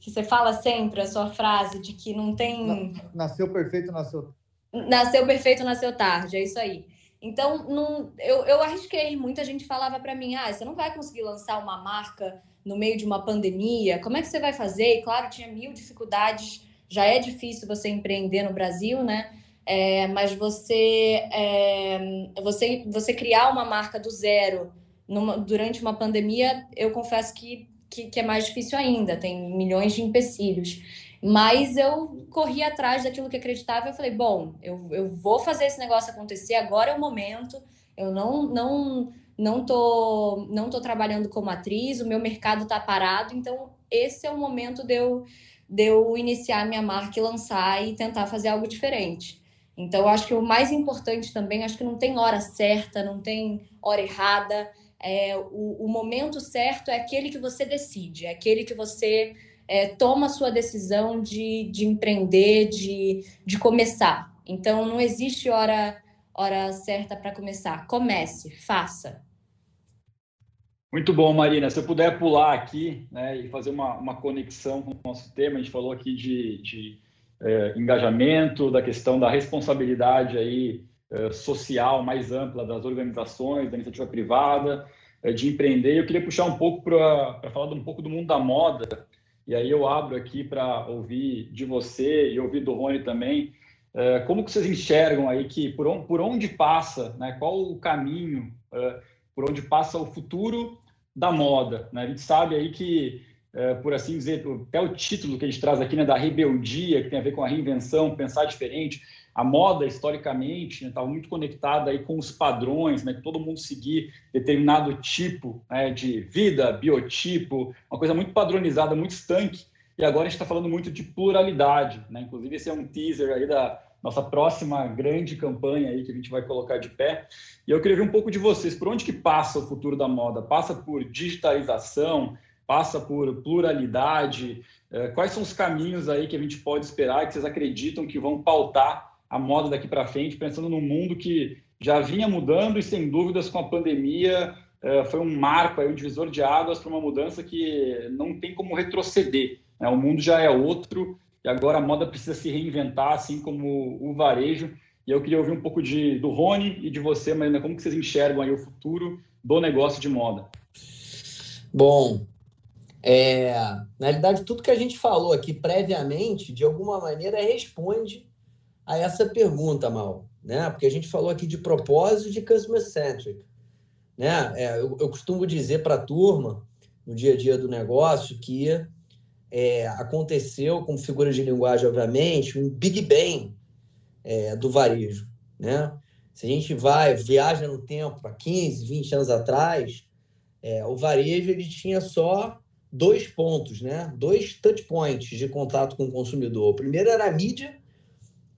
que você fala sempre a sua frase de que não tem nasceu perfeito nasceu nasceu perfeito nasceu tarde é isso aí. Então não, eu, eu arrisquei muita gente falava para mim ah você não vai conseguir lançar uma marca no meio de uma pandemia? Como é que você vai fazer? E claro tinha mil dificuldades já é difícil você empreender no Brasil né é, mas você, é, você, você criar uma marca do zero numa, durante uma pandemia, eu confesso que, que, que, é mais difícil ainda, tem milhões de empecilhos. Mas eu corri atrás daquilo que acreditava e eu falei, bom, eu, eu vou fazer esse negócio acontecer, agora é o momento, eu não, não, não, tô, não tô trabalhando como atriz, o meu mercado está parado, então esse é o momento de eu, de eu iniciar minha marca e lançar e tentar fazer algo diferente. Então, acho que o mais importante também, acho que não tem hora certa, não tem hora errada. É, o, o momento certo é aquele que você decide, é aquele que você é, toma a sua decisão de, de empreender, de, de começar. Então, não existe hora, hora certa para começar. Comece, faça. Muito bom, Marina. Se eu puder pular aqui né, e fazer uma, uma conexão com o nosso tema, a gente falou aqui de, de é, engajamento, da questão da responsabilidade aí, é, social mais ampla das organizações, da iniciativa privada, é, de empreender. Eu queria puxar um pouco para falar um pouco do mundo da moda, e aí eu abro aqui para ouvir de você e ouvir do Rony também, é, como que vocês enxergam aí que por onde, por onde passa, né, qual o caminho, é, por onde passa o futuro da moda? Né? A gente sabe aí que por assim dizer, até o título que a gente traz aqui, né, da rebeldia, que tem a ver com a reinvenção, pensar diferente. A moda, historicamente, estava né, muito conectada aí com os padrões, né, que todo mundo seguir determinado tipo né, de vida, biotipo, uma coisa muito padronizada, muito estanque. E agora a gente está falando muito de pluralidade. Né? Inclusive, esse é um teaser aí da nossa próxima grande campanha aí que a gente vai colocar de pé. E eu queria ver um pouco de vocês. Por onde que passa o futuro da moda? Passa por digitalização? Passa por pluralidade. É, quais são os caminhos aí que a gente pode esperar, que vocês acreditam que vão pautar a moda daqui para frente, pensando num mundo que já vinha mudando e, sem dúvidas, com a pandemia, é, foi um marco, um divisor de águas para uma mudança que não tem como retroceder. Né? O mundo já é outro e agora a moda precisa se reinventar, assim como o varejo. E eu queria ouvir um pouco de, do Rony e de você, Marina, como que vocês enxergam aí o futuro do negócio de moda? Bom, é, na realidade, tudo que a gente falou aqui previamente, de alguma maneira, responde a essa pergunta, Mal. Né? Porque a gente falou aqui de propósito de customer centric. Né? É, eu, eu, costumo dizer para a turma, no dia a dia do negócio, que é, aconteceu, como figura de linguagem, obviamente, um Big Bang é, do varejo. Né? Se a gente vai, viaja no tempo, há 15, 20 anos atrás, é, o varejo ele tinha só dois pontos, né? dois touch points de contato com o consumidor. O primeiro era a mídia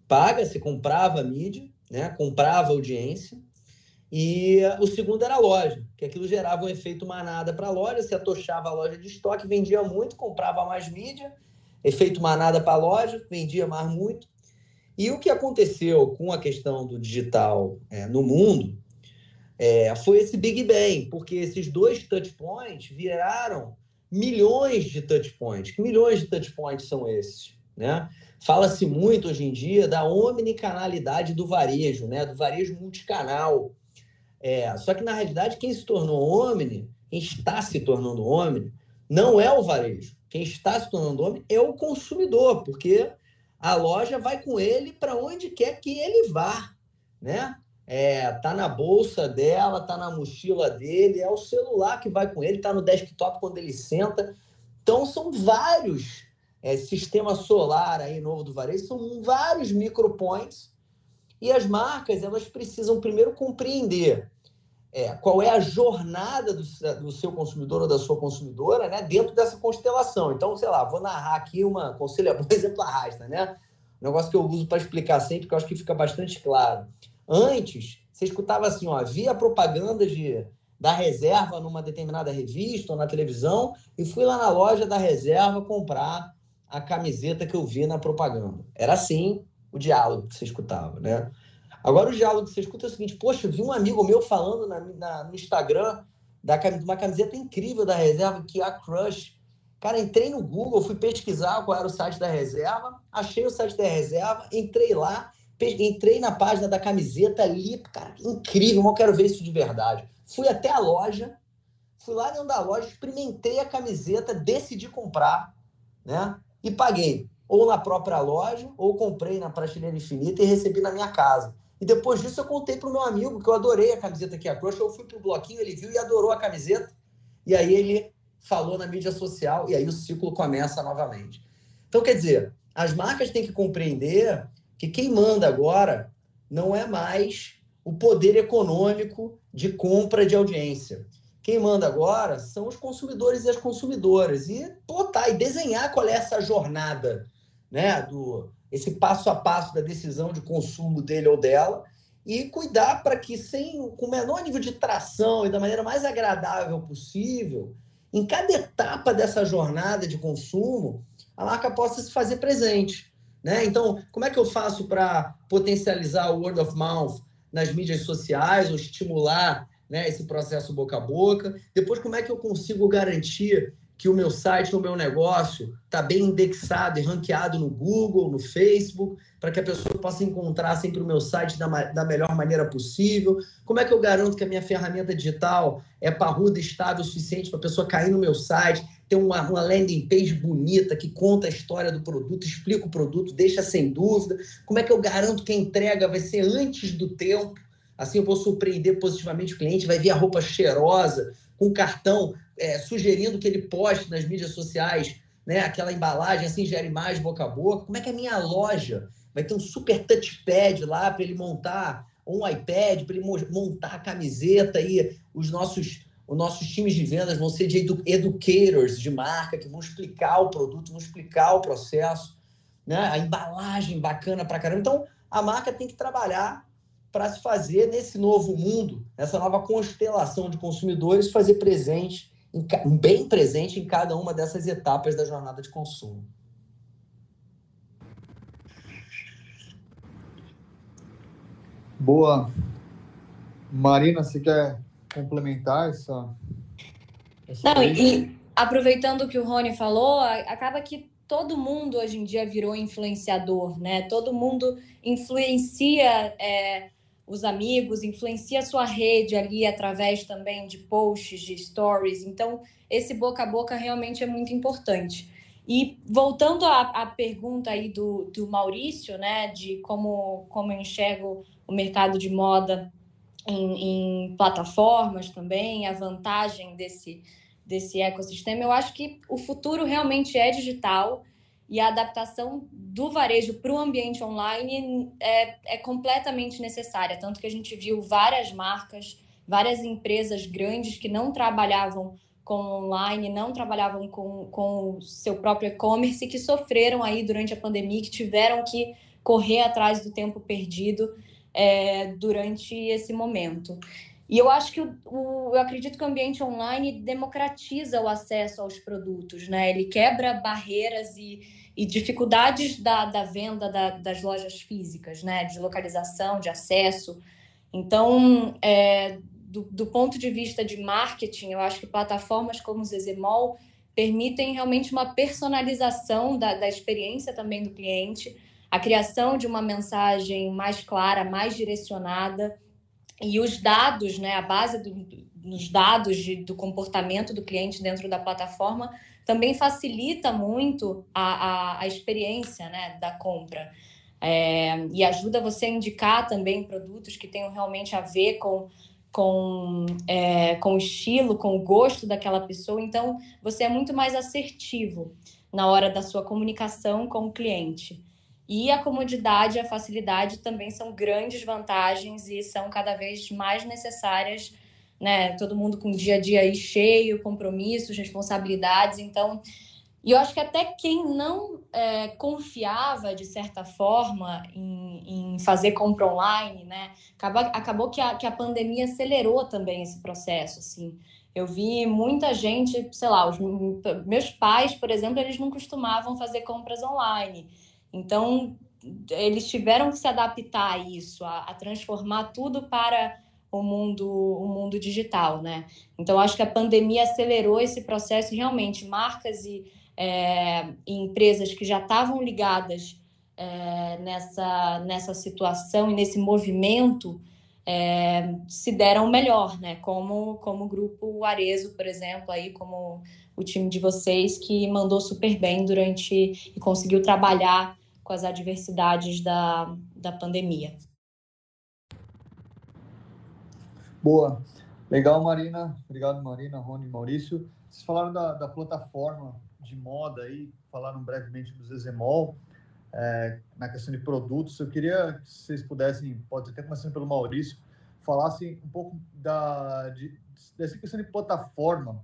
paga, se comprava a mídia, né? comprava audiência. E o segundo era a loja, que aquilo gerava um efeito manada para a loja, se atochava a loja de estoque, vendia muito, comprava mais mídia, efeito manada para a loja, vendia mais muito. E o que aconteceu com a questão do digital é, no mundo é, foi esse Big Bang, porque esses dois touch points viraram milhões de touchpoints. Que milhões de touchpoints são esses? Né? Fala-se muito hoje em dia da omnicanalidade do varejo, né? do varejo multicanal. É, só que, na realidade, quem se tornou omni, quem está se tornando omni, não é o varejo. Quem está se tornando omni é o consumidor, porque a loja vai com ele para onde quer que ele vá, né? É, tá na bolsa dela, tá na mochila dele, é o celular que vai com ele, tá no desktop quando ele senta. Então são vários é, sistema solar aí novo do varejo, são vários micropoints e as marcas elas precisam primeiro compreender é, qual é a jornada do, do, seu consumidor ou da sua consumidora né, dentro dessa constelação. Então, sei lá, vou narrar aqui uma conselho, por exemplo, arrasta, né? Um negócio que eu uso para explicar sempre, que eu acho que fica bastante claro. Antes, você escutava assim, ó, via propaganda de, da reserva numa determinada revista ou na televisão e fui lá na loja da reserva comprar a camiseta que eu vi na propaganda. Era assim o diálogo que você escutava, né? Agora, o diálogo que você escuta é o seguinte: poxa, vi um amigo meu falando na, na, no Instagram da, uma camiseta incrível da reserva, que é a Crush. Cara, entrei no Google, fui pesquisar qual era o site da reserva, achei o site da reserva, entrei lá, entrei na página da camiseta ali, cara, incrível, eu quero ver isso de verdade. Fui até a loja, fui lá dentro da loja, experimentei a camiseta, decidi comprar, né? E paguei. Ou na própria loja, ou comprei na prateleira infinita e recebi na minha casa. E depois disso eu contei para o meu amigo que eu adorei a camiseta que é a Crush. Eu fui para o bloquinho, ele viu e adorou a camiseta. E aí ele falou na mídia social e aí o ciclo começa novamente. Então, quer dizer, as marcas têm que compreender que quem manda agora não é mais o poder econômico de compra de audiência. Quem manda agora são os consumidores e as consumidoras. E botar e desenhar qual é essa jornada né, do, esse passo a passo da decisão de consumo dele ou dela e cuidar para que, sem, com o menor nível de tração e da maneira mais agradável possível, em cada etapa dessa jornada de consumo, a marca possa se fazer presente. Né? Então, como é que eu faço para potencializar o word of mouth nas mídias sociais ou estimular né, esse processo boca a boca? Depois, como é que eu consigo garantir que o meu site, o meu negócio está bem indexado e ranqueado no Google, no Facebook, para que a pessoa possa encontrar sempre o meu site da, da melhor maneira possível? Como é que eu garanto que a minha ferramenta digital é parruda, estável o suficiente para a pessoa cair no meu site, ter uma, uma landing page bonita que conta a história do produto, explica o produto, deixa sem dúvida? Como é que eu garanto que a entrega vai ser antes do tempo? Assim eu vou surpreender positivamente o cliente, vai ver a roupa cheirosa, com cartão é, sugerindo que ele poste nas mídias sociais né, aquela embalagem assim gera mais boca a boca. Como é que a minha loja vai ter um super touchpad lá para ele montar um iPad para ele montar a camiseta e os nossos os nossos times de vendas vão ser de edu educators de marca que vão explicar o produto, vão explicar o processo, né? A embalagem bacana para caramba. Então, a marca tem que trabalhar para se fazer nesse novo mundo, nessa nova constelação de consumidores, fazer presente, bem presente em cada uma dessas etapas da jornada de consumo. Boa. Marina, você quer complementar essa? essa Não, e aproveitando o que o Rony falou, acaba que todo mundo hoje em dia virou influenciador, né? Todo mundo influencia é, os amigos, influencia a sua rede ali através também de posts, de stories. Então, esse boca a boca realmente é muito importante. E voltando à, à pergunta aí do, do Maurício, né, de como, como eu enxergo o mercado de moda em, em plataformas também, a vantagem desse, desse ecossistema, eu acho que o futuro realmente é digital e a adaptação do varejo para o ambiente online é, é completamente necessária. Tanto que a gente viu várias marcas, várias empresas grandes que não trabalhavam com online, não trabalhavam com, com o seu próprio e-commerce, que sofreram aí durante a pandemia, que tiveram que correr atrás do tempo perdido é, durante esse momento. E eu acho que o, o, eu acredito que o ambiente online democratiza o acesso aos produtos, né? Ele quebra barreiras e e dificuldades da, da venda da, das lojas físicas, né? De localização, de acesso. Então, é, do, do, ponto de vista de marketing, eu acho que plataformas como o Zezemol permitem realmente uma personalização da, da experiência também do cliente, a criação de uma mensagem mais clara, mais direcionada, e os dados, né, a base do, dos dados de, do comportamento do cliente dentro da plataforma também facilita muito a, a, a experiência né, da compra. É, e ajuda você a indicar também produtos que tenham realmente a ver com, com, é, com o estilo, com o gosto daquela pessoa. Então, você é muito mais assertivo na hora da sua comunicação com o cliente. E a comodidade e a facilidade também são grandes vantagens e são cada vez mais necessárias, né? Todo mundo com o dia a dia cheio, compromissos, responsabilidades. Então, e eu acho que até quem não é, confiava, de certa forma, em, em, fazer compra online, né? Acabou, acabou que, a, que a pandemia acelerou também esse processo, assim. Eu vi muita gente, sei lá, os meus pais, por exemplo, eles não costumavam fazer compras online. Então, eles tiveram que se adaptar a isso, a, a transformar tudo para o mundo, o mundo digital, né? Então, acho que a pandemia acelerou esse processo realmente marcas e é, empresas que já estavam ligadas é, nessa, nessa situação e nesse movimento é, se deram melhor, né? Como, como o grupo Arezo, por exemplo, aí como o time de vocês que mandou super bem durante e conseguiu trabalhar com as adversidades da, da pandemia. Boa. Legal, Marina. Obrigado, Marina, Rony, Maurício. Vocês falaram da, da plataforma de moda aí, falaram brevemente do Zezemol, é, na questão de produtos. Eu queria que vocês pudessem, pode até começando pelo Maurício, falassem um pouco da, de, dessa questão de plataforma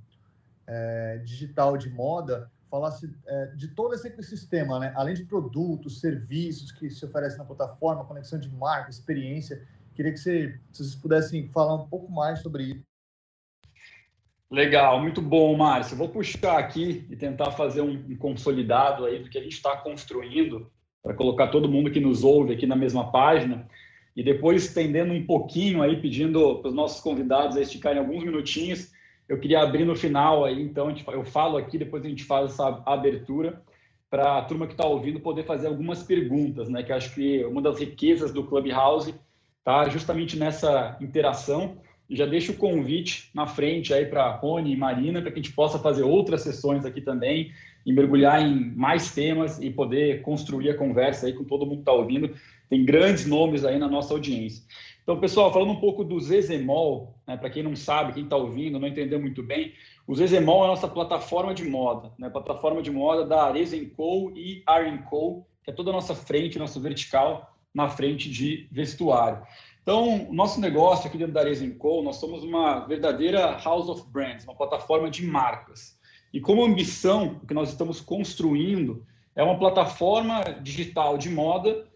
é, digital de moda, falasse é, de todo esse ecossistema, né? além de produtos, serviços que se oferecem na plataforma, conexão de marca, experiência. Queria que você, vocês pudessem falar um pouco mais sobre isso. Legal, muito bom, Márcio. Vou puxar aqui e tentar fazer um, um consolidado aí do que a gente está construindo para colocar todo mundo que nos ouve aqui na mesma página e depois estendendo um pouquinho aí, pedindo para os nossos convidados a esticarem alguns minutinhos. Eu queria abrir no final aí, então eu falo aqui, depois a gente faz essa abertura para a turma que está ouvindo poder fazer algumas perguntas, né? Que acho que uma das riquezas do Clubhouse está justamente nessa interação já deixo o convite na frente aí para Rony e Marina para que a gente possa fazer outras sessões aqui também e mergulhar em mais temas e poder construir a conversa aí com todo mundo que está ouvindo. Tem grandes nomes aí na nossa audiência. Então, pessoal, falando um pouco do Zezemol, né, para quem não sabe, quem está ouvindo, não entendeu muito bem, o Zezemol é a nossa plataforma de moda, né, plataforma de moda da Arezzo Co e Co, que é toda a nossa frente, nosso vertical na frente de vestuário. Então, nosso negócio aqui dentro da Resinco, nós somos uma verdadeira house of brands, uma plataforma de marcas. E como ambição, o que nós estamos construindo é uma plataforma digital de moda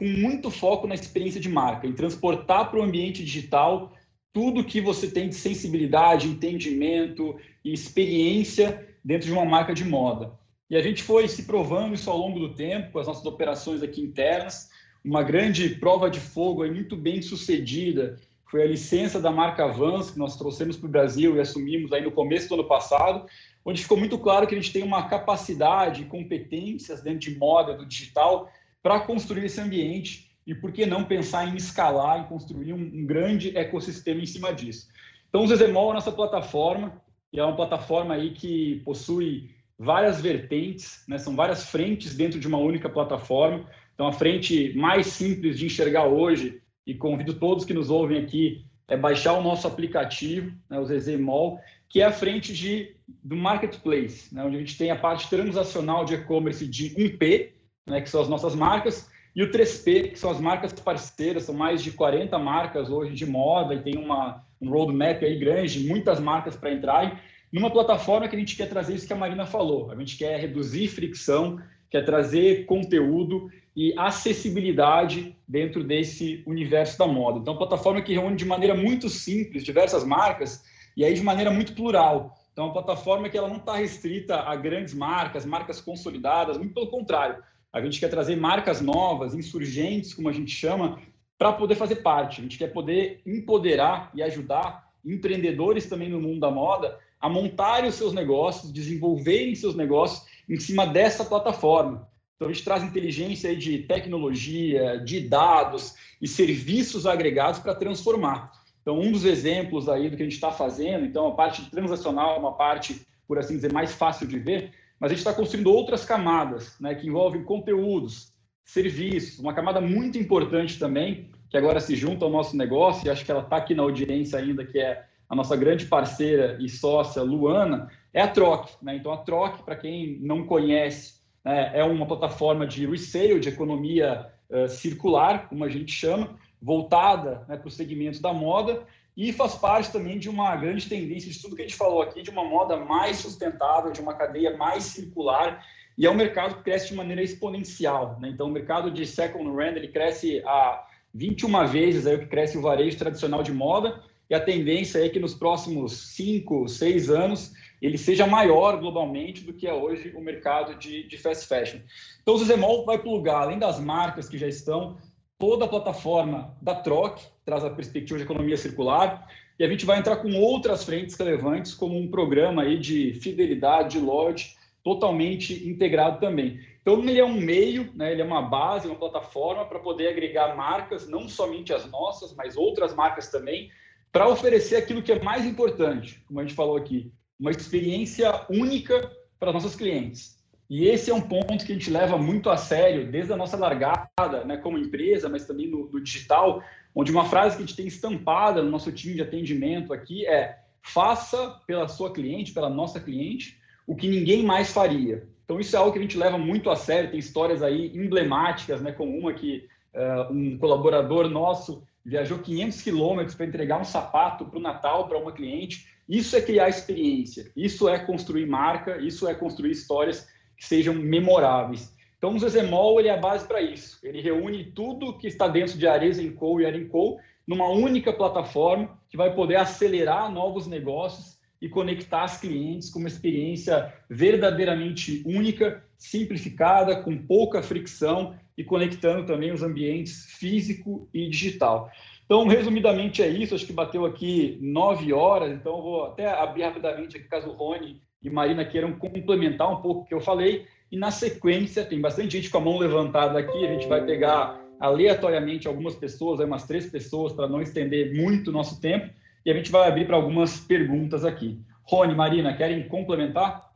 com muito foco na experiência de marca, em transportar para o ambiente digital tudo que você tem de sensibilidade, entendimento e experiência dentro de uma marca de moda. E a gente foi se provando isso ao longo do tempo, com as nossas operações aqui internas, uma grande prova de fogo aí, muito bem sucedida foi a licença da marca Vans, que nós trouxemos para o Brasil e assumimos aí no começo do ano passado, onde ficou muito claro que a gente tem uma capacidade e competências dentro de moda, do digital, para construir esse ambiente e por que não pensar em escalar, em construir um, um grande ecossistema em cima disso. Então, o Zezemol é a nossa plataforma, e é uma plataforma aí que possui várias vertentes, né? são várias frentes dentro de uma única plataforma. Então, a frente mais simples de enxergar hoje, e convido todos que nos ouvem aqui, é baixar o nosso aplicativo, né, o Mall, que é a frente de, do marketplace, né, onde a gente tem a parte transacional de e-commerce de 1P, né, que são as nossas marcas, e o 3P, que são as marcas parceiras, são mais de 40 marcas hoje de moda e tem uma, um roadmap aí grande, muitas marcas para entrar. Numa plataforma que a gente quer trazer isso que a Marina falou, a gente quer reduzir fricção, quer trazer conteúdo e acessibilidade dentro desse universo da moda. Então, plataforma que reúne de maneira muito simples diversas marcas e aí de maneira muito plural. Então, uma plataforma que ela não está restrita a grandes marcas, marcas consolidadas, muito pelo contrário. A gente quer trazer marcas novas, insurgentes, como a gente chama, para poder fazer parte. A gente quer poder empoderar e ajudar empreendedores também no mundo da moda a montarem os seus negócios, desenvolverem seus negócios em cima dessa plataforma. Então, a gente traz inteligência de tecnologia, de dados e serviços agregados para transformar. Então, um dos exemplos aí do que a gente está fazendo, então, a parte transacional é uma parte, por assim dizer, mais fácil de ver, mas a gente está construindo outras camadas, né, que envolvem conteúdos, serviços, uma camada muito importante também, que agora se junta ao nosso negócio, e acho que ela está aqui na audiência ainda, que é a nossa grande parceira e sócia, Luana, é a Troc. Né? Então, a Troc, para quem não conhece, né, é uma plataforma de resale, de economia uh, circular, como a gente chama, voltada né, para o segmento da moda, e faz parte também de uma grande tendência de tudo que a gente falou aqui, de uma moda mais sustentável, de uma cadeia mais circular, e é um mercado que cresce de maneira exponencial. Né? Então, o mercado de second hand ele cresce a 21 vezes aí o que cresce o varejo tradicional de moda, e a tendência é que nos próximos 5, 6 anos ele seja maior globalmente do que é hoje o mercado de, de fast fashion. Então, o Zezemol vai plugar, além das marcas que já estão, toda a plataforma da Troc, traz a perspectiva de economia circular, e a gente vai entrar com outras frentes relevantes, como um programa aí de fidelidade, de loyalty, totalmente integrado também. Então, ele é um meio, né, ele é uma base, uma plataforma para poder agregar marcas, não somente as nossas, mas outras marcas também, para oferecer aquilo que é mais importante, como a gente falou aqui, uma experiência única para nossos clientes. E esse é um ponto que a gente leva muito a sério desde a nossa largada, né, como empresa, mas também no, no digital, onde uma frase que a gente tem estampada no nosso time de atendimento aqui é: faça pela sua cliente, pela nossa cliente, o que ninguém mais faria. Então isso é algo que a gente leva muito a sério. Tem histórias aí emblemáticas, né, como uma que uh, um colaborador nosso viajou 500 quilômetros para entregar um sapato para o Natal para uma cliente. Isso é criar experiência, isso é construir marca, isso é construir histórias que sejam memoráveis. Então, o Zezemol ele é a base para isso. Ele reúne tudo que está dentro de Arezzo Co e Arenco numa única plataforma que vai poder acelerar novos negócios e conectar as clientes com uma experiência verdadeiramente única, simplificada, com pouca fricção e conectando também os ambientes físico e digital. Então, resumidamente é isso. Acho que bateu aqui nove horas, então vou até abrir rapidamente aqui caso o Rony e Marina queiram complementar um pouco o que eu falei. E na sequência, tem bastante gente com a mão levantada aqui, a gente vai pegar aleatoriamente algumas pessoas, umas três pessoas, para não estender muito o nosso tempo, e a gente vai abrir para algumas perguntas aqui. Rony, Marina, querem complementar?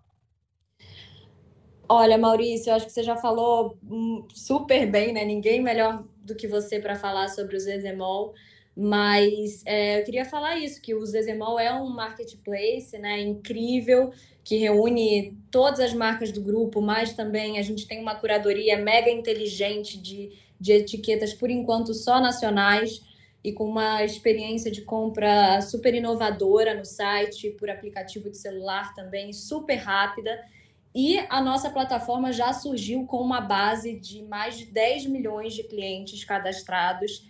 Olha, Maurício, eu acho que você já falou hum, super bem, né? Ninguém melhor do que você para falar sobre o Zezemol. Mas é, eu queria falar isso, que o Zezemol é um marketplace né, incrível, que reúne todas as marcas do grupo, mas também a gente tem uma curadoria mega inteligente de, de etiquetas, por enquanto só nacionais, e com uma experiência de compra super inovadora no site, por aplicativo de celular também, super rápida. E a nossa plataforma já surgiu com uma base de mais de 10 milhões de clientes cadastrados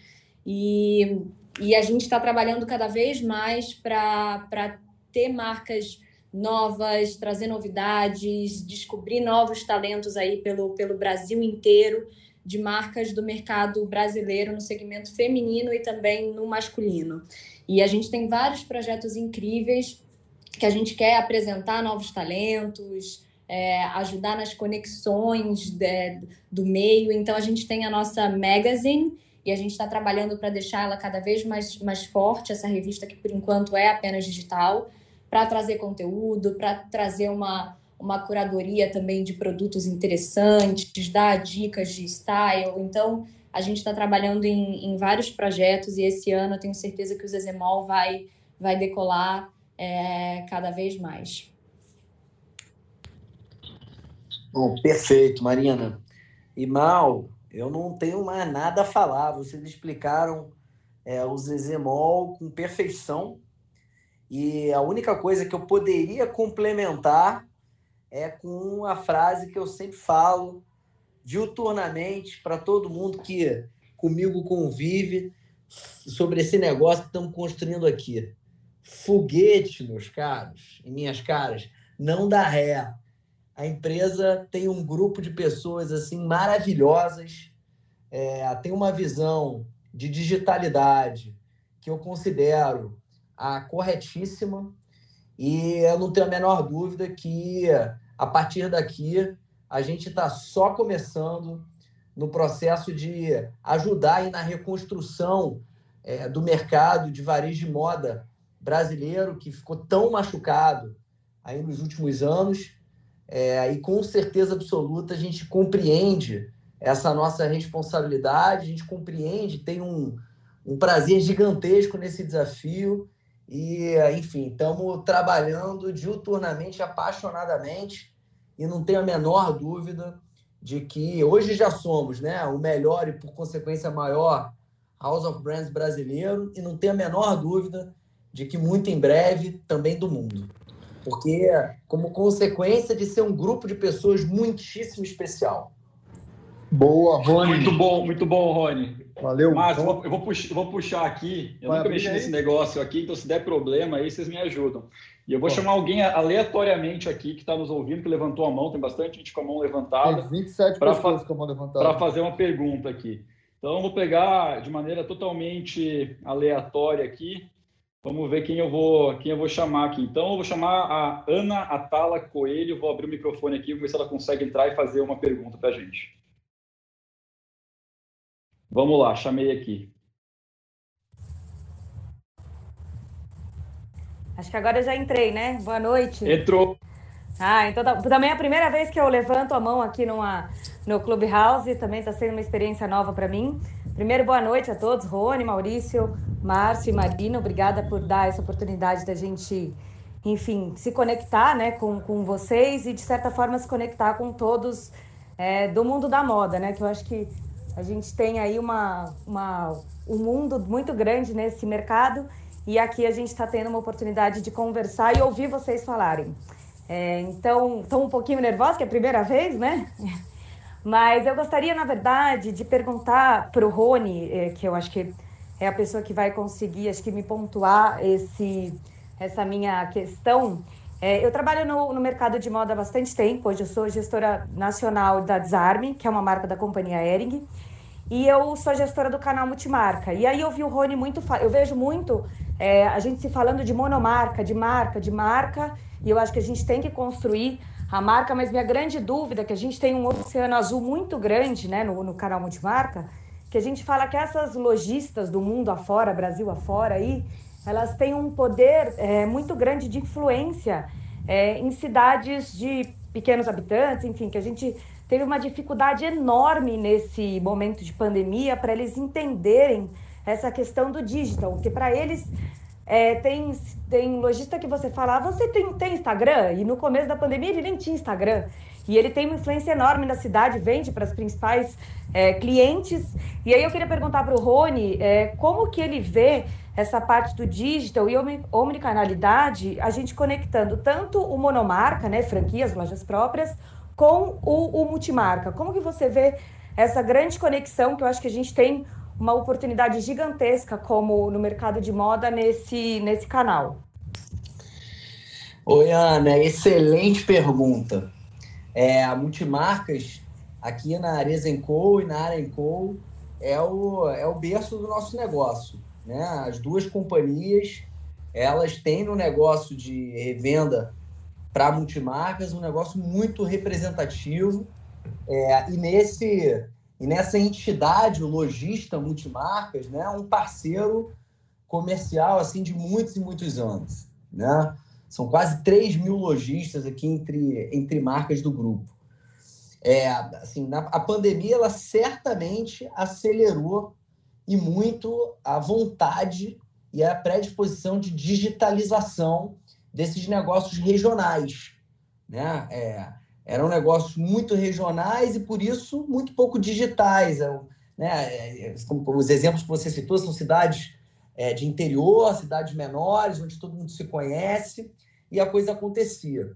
e, e a gente está trabalhando cada vez mais para ter marcas novas, trazer novidades, descobrir novos talentos aí pelo, pelo Brasil inteiro de marcas do mercado brasileiro no segmento feminino e também no masculino. E a gente tem vários projetos incríveis que a gente quer apresentar novos talentos, é, ajudar nas conexões de, do meio. Então, a gente tem a nossa magazine, e a gente está trabalhando para deixar ela cada vez mais, mais forte, essa revista que por enquanto é apenas digital, para trazer conteúdo, para trazer uma, uma curadoria também de produtos interessantes, dar dicas de style. Então, a gente está trabalhando em, em, vários projetos e esse ano eu tenho certeza que o Zezemol vai, vai decolar é, cada vez mais. Bom, perfeito, Marina. E Mal, eu não tenho mais nada a falar. Vocês explicaram é, o Zezemol com perfeição. E a única coisa que eu poderia complementar é com a frase que eu sempre falo diuturnamente para todo mundo que comigo convive sobre esse negócio que estamos construindo aqui. Foguete, meus caros e minhas caras, não dá ré a empresa tem um grupo de pessoas assim maravilhosas, é, tem uma visão de digitalidade que eu considero a corretíssima E eu não tenho a menor dúvida que a partir daqui a gente está só começando no processo de ajudar aí na reconstrução é, do mercado de varejo de moda brasileiro, que ficou tão machucado aí nos últimos anos. É, e com certeza absoluta a gente compreende essa nossa responsabilidade, a gente compreende, tem um, um prazer gigantesco nesse desafio e, enfim, estamos trabalhando diuturnamente, apaixonadamente e não tenho a menor dúvida de que hoje já somos né, o melhor e, por consequência, maior House of Brands brasileiro e não tenho a menor dúvida de que muito em breve também do mundo. Porque, como consequência de ser um grupo de pessoas muitíssimo especial. Boa, Rony. Muito bom, muito bom, Rony. Valeu. Mas eu vou, eu vou, puxar, eu vou puxar aqui. Eu Vai nunca mexi aí. nesse negócio aqui, então se der problema aí, vocês me ajudam. E eu vou Bom. chamar alguém aleatoriamente aqui que está nos ouvindo, que levantou a mão, tem bastante gente com a mão levantada. Tem 27 pessoas com a mão levantada. Para fazer uma pergunta aqui. Então, eu vou pegar de maneira totalmente aleatória aqui. Vamos ver quem eu vou, quem eu vou chamar aqui. Então, eu vou chamar a Ana Atala Coelho. Vou abrir o microfone aqui, vou ver se ela consegue entrar e fazer uma pergunta para a gente. Vamos lá, chamei aqui. Acho que agora eu já entrei, né? Boa noite. Entrou. Ah, então tá, também é a primeira vez que eu levanto a mão aqui numa, no Clubhouse, também está sendo uma experiência nova para mim. Primeiro, boa noite a todos, Rony, Maurício, Márcio e Marina, obrigada por dar essa oportunidade da gente, enfim, se conectar né, com, com vocês e, de certa forma, se conectar com todos é, do mundo da moda, né? Que eu acho que a gente tem aí uma, uma, um mundo muito grande nesse mercado e aqui a gente está tendo uma oportunidade de conversar e ouvir vocês falarem. É, então, estou um pouquinho nervosa, que é a primeira vez, né? Mas eu gostaria, na verdade, de perguntar para o Rony, é, que eu acho que é a pessoa que vai conseguir, acho que me pontuar esse, essa minha questão. É, eu trabalho no, no, mercado de moda há bastante tempo. Hoje eu sou gestora nacional da Desarme, que é uma marca da companhia Ering. E eu sou gestora do canal Multimarca. E aí eu vi o Rony muito. Eu vejo muito é, a gente se falando de monomarca, de marca, de marca. E eu acho que a gente tem que construir a marca, mas minha grande dúvida é que a gente tem um oceano azul muito grande né, no, no canal Multimarca, que a gente fala que essas lojistas do mundo afora, Brasil afora aí, elas têm um poder é, muito grande de influência é, em cidades de pequenos habitantes, enfim, que a gente teve uma dificuldade enorme nesse momento de pandemia para eles entenderem essa questão do digital, porque para eles é, tem, tem lojista que você fala, ah, você tem, tem Instagram? E no começo da pandemia ele nem tinha Instagram. E ele tem uma influência enorme na cidade, vende para as principais é, clientes. E aí eu queria perguntar para o Rony é, como que ele vê essa parte do digital e omnicanalidade, a gente conectando tanto o monomarca, né, franquias, lojas próprias, com o, o multimarca. Como que você vê essa grande conexão que eu acho que a gente tem uma oportunidade gigantesca como no mercado de moda nesse, nesse canal? Oi, Ana, excelente pergunta. É, a Multimarcas, aqui na Arezenco e na Arenco, é o, é o berço do nosso negócio. Né? As duas companhias, elas têm no negócio de revenda para multimarcas um negócio muito representativo. É, e nesse e nessa entidade, o lojista multimarcas, né, um parceiro comercial assim de muitos e muitos anos. Né? São quase 3 mil lojistas aqui entre, entre marcas do grupo. É, assim, na, a pandemia ela certamente acelerou e muito a vontade e a predisposição de digitalização desses negócios regionais. Né? É, eram negócios muito regionais e, por isso, muito pouco digitais. É né? É, é, os exemplos que você citou são cidades de interior, cidades menores, onde todo mundo se conhece, e a coisa acontecia.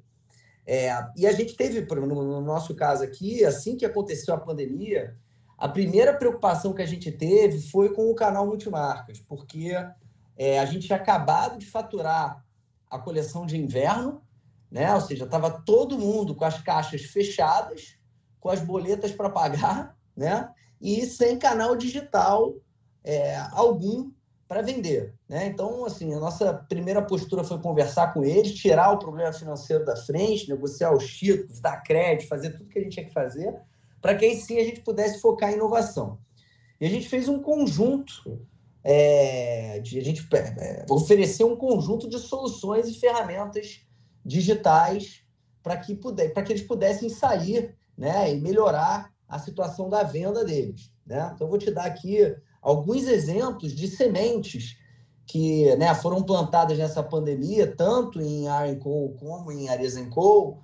É, e a gente teve, no nosso caso aqui, assim que aconteceu a pandemia, a primeira preocupação que a gente teve foi com o canal Multimarcas, porque é, a gente tinha acabado de faturar a coleção de inverno, né? Ou seja, estava todo mundo com as caixas fechadas, com as boletas para pagar, né? E sem canal digital é, algum para vender. Né? Então, assim, a nossa primeira postura foi conversar com eles, tirar o problema financeiro da frente, negociar os títulos, dar crédito, fazer tudo que a gente tinha que fazer, para que aí sim a gente pudesse focar em inovação. E a gente fez um conjunto é, de a gente é, oferecer um conjunto de soluções e ferramentas digitais para que, puder, que eles pudessem sair né, e melhorar a situação da venda deles. Né? Então, eu vou te dar aqui alguns exemplos de sementes que né, foram plantadas nessa pandemia, tanto em Co como em Co,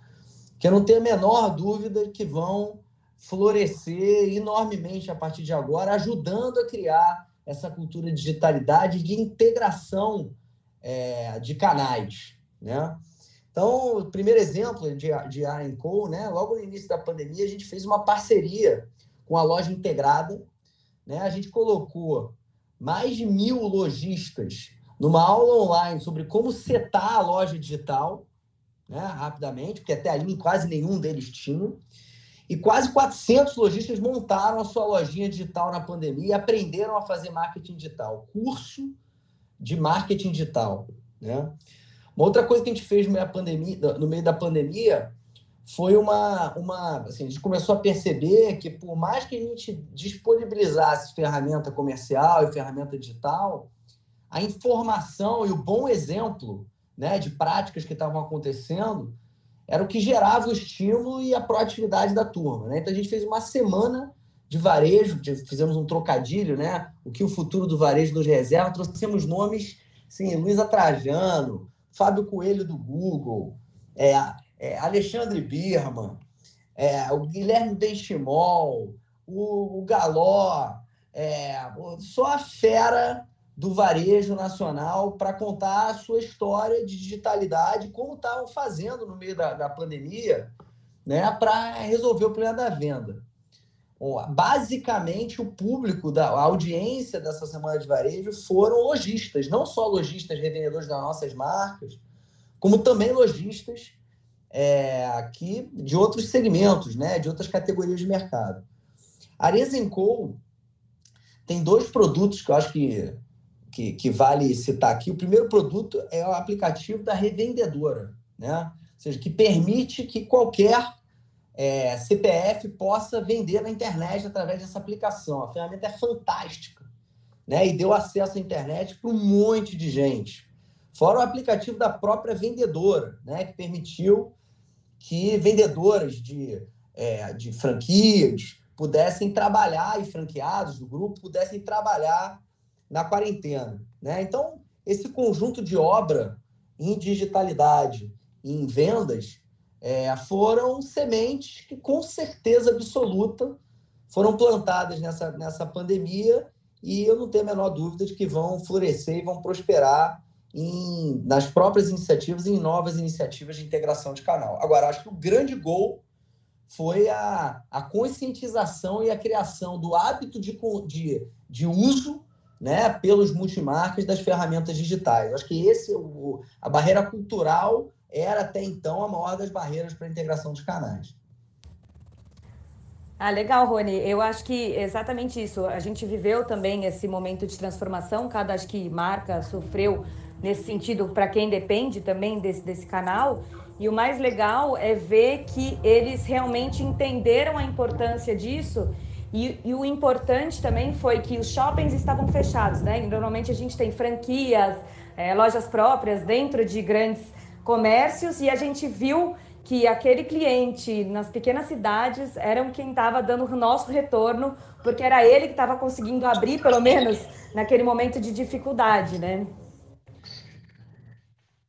que eu não tenho a menor dúvida que vão florescer enormemente a partir de agora, ajudando a criar essa cultura de digitalidade de integração é, de canais. Né? Então, o primeiro exemplo de, de Co, né, logo no início da pandemia, a gente fez uma parceria com a loja integrada, né? A gente colocou mais de mil lojistas numa aula online sobre como setar a loja digital, né? rapidamente, porque até ali quase nenhum deles tinha. E quase 400 lojistas montaram a sua lojinha digital na pandemia e aprenderam a fazer marketing digital. Curso de marketing digital. Né? Uma outra coisa que a gente fez no meio da pandemia, no meio da pandemia foi uma, uma assim, a gente começou a perceber que por mais que a gente disponibilizasse ferramenta comercial e ferramenta digital, a informação e o bom exemplo né, de práticas que estavam acontecendo era o que gerava o estímulo e a proatividade da turma. Né? Então a gente fez uma semana de varejo, fizemos um trocadilho, né? O que o futuro do varejo nos reserva, trouxemos nomes, assim, Luísa Trajano, Fábio Coelho do Google, é, é, Alexandre Birman, é, o Guilherme Benchimol, o, o Galó, é, só a fera do varejo nacional para contar a sua história de digitalidade, como estavam fazendo no meio da, da pandemia, né, para resolver o problema da venda. Basicamente, o público, da, a audiência dessa semana de varejo foram lojistas, não só lojistas revendedores das nossas marcas, como também lojistas é, aqui de outros segmentos, né, de outras categorias de mercado. A Arezenco tem dois produtos que eu acho que, que, que, vale citar aqui. O primeiro produto é o aplicativo da revendedora, né? ou seja, que permite que qualquer é, CPF possa vender na internet através dessa aplicação. A ferramenta é fantástica né? e deu acesso à internet para um monte de gente. Fora o aplicativo da própria vendedora, né? que permitiu que vendedoras de, é, de franquias pudessem trabalhar e franqueados do grupo pudessem trabalhar na quarentena. Né? Então, esse conjunto de obra em digitalidade e em vendas é, foram sementes que, com certeza absoluta, foram plantadas nessa, nessa pandemia e eu não tenho a menor dúvida de que vão florescer e vão prosperar em, nas próprias iniciativas e em novas iniciativas de integração de canal. Agora, acho que o grande gol foi a, a conscientização e a criação do hábito de, de, de uso né, pelos multimarcas das ferramentas digitais. Acho que esse o, a barreira cultural era até então a maior das barreiras para a integração de canais. Ah, legal, Rony. Eu acho que exatamente isso. A gente viveu também esse momento de transformação. Cada acho que marca sofreu nesse sentido para quem depende também desse, desse canal. E o mais legal é ver que eles realmente entenderam a importância disso. E, e, o importante também foi que os shoppings estavam fechados, né? E normalmente a gente tem franquias, é, lojas próprias dentro de grandes comércios e a gente viu que aquele cliente nas pequenas cidades era quem estava dando o nosso retorno, porque era ele que estava conseguindo abrir, pelo menos naquele momento de dificuldade, né?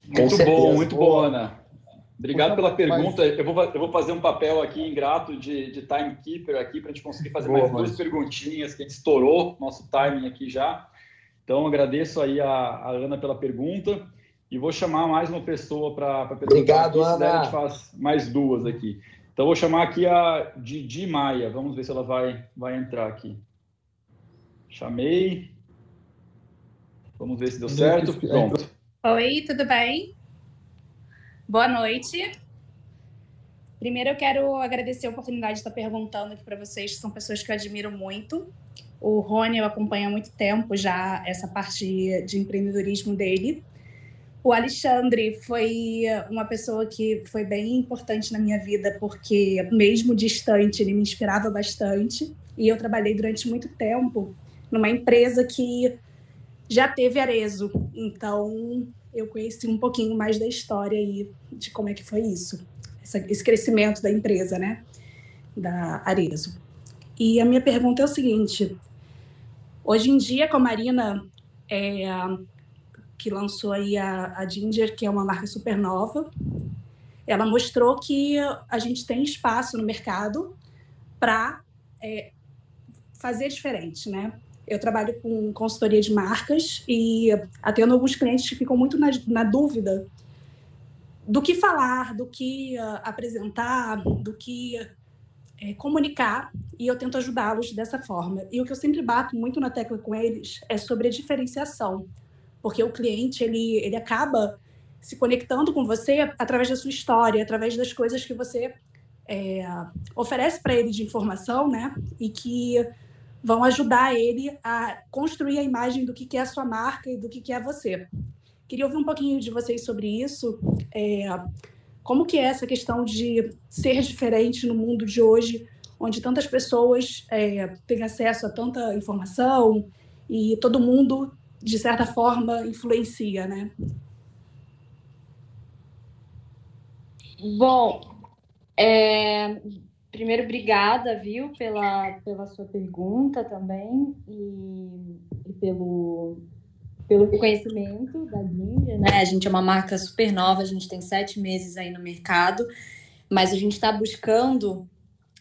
Muito bom, muito bom, Ana. Obrigado pela pergunta. Eu vou, eu vou fazer um papel aqui ingrato de, de timekeeper aqui para a gente conseguir fazer Boa, mais duas perguntinhas que a gente estourou nosso timing aqui já. Então, agradeço aí a, a Ana pela pergunta e vou chamar mais uma pessoa para perguntar. Obrigado, aqui, Ana. a gente faz mais duas aqui. Então, vou chamar aqui a Didi Maia. Vamos ver se ela vai, vai entrar aqui. Chamei. Vamos ver se deu certo. Pronto. Oi, tudo bem? Boa noite. Primeiro, eu quero agradecer a oportunidade de estar perguntando aqui para vocês, que são pessoas que eu admiro muito. O Rony eu acompanho há muito tempo já essa parte de empreendedorismo dele. O Alexandre foi uma pessoa que foi bem importante na minha vida, porque, mesmo distante, ele me inspirava bastante. E eu trabalhei durante muito tempo numa empresa que já teve Arezo. Então, eu conheci um pouquinho mais da história aí, de como é que foi isso, esse crescimento da empresa, né? Da Arezo. E a minha pergunta é o seguinte: hoje em dia, com a Marina, é, que lançou aí a, a Ginger, que é uma marca super nova. Ela mostrou que a gente tem espaço no mercado para é, fazer diferente, né? Eu trabalho com consultoria de marcas e atendo alguns clientes que ficam muito na, na dúvida do que falar, do que uh, apresentar, do que uh, comunicar, e eu tento ajudá-los dessa forma. E o que eu sempre bato muito na tecla com eles é sobre a diferenciação porque o cliente ele, ele acaba se conectando com você através da sua história, através das coisas que você é, oferece para ele de informação, né? E que vão ajudar ele a construir a imagem do que, é a sua marca e do que, que é você. Queria ouvir um pouquinho de vocês sobre isso. É, como que é essa questão de ser diferente no mundo de hoje, onde tantas pessoas é, têm acesso a tanta informação e todo mundo de certa forma, influencia, né? Bom, é, primeiro, obrigada, viu, pela, pela sua pergunta também e, e pelo, pelo conhecimento da Ginger, né? A gente é uma marca super nova, a gente tem sete meses aí no mercado, mas a gente está buscando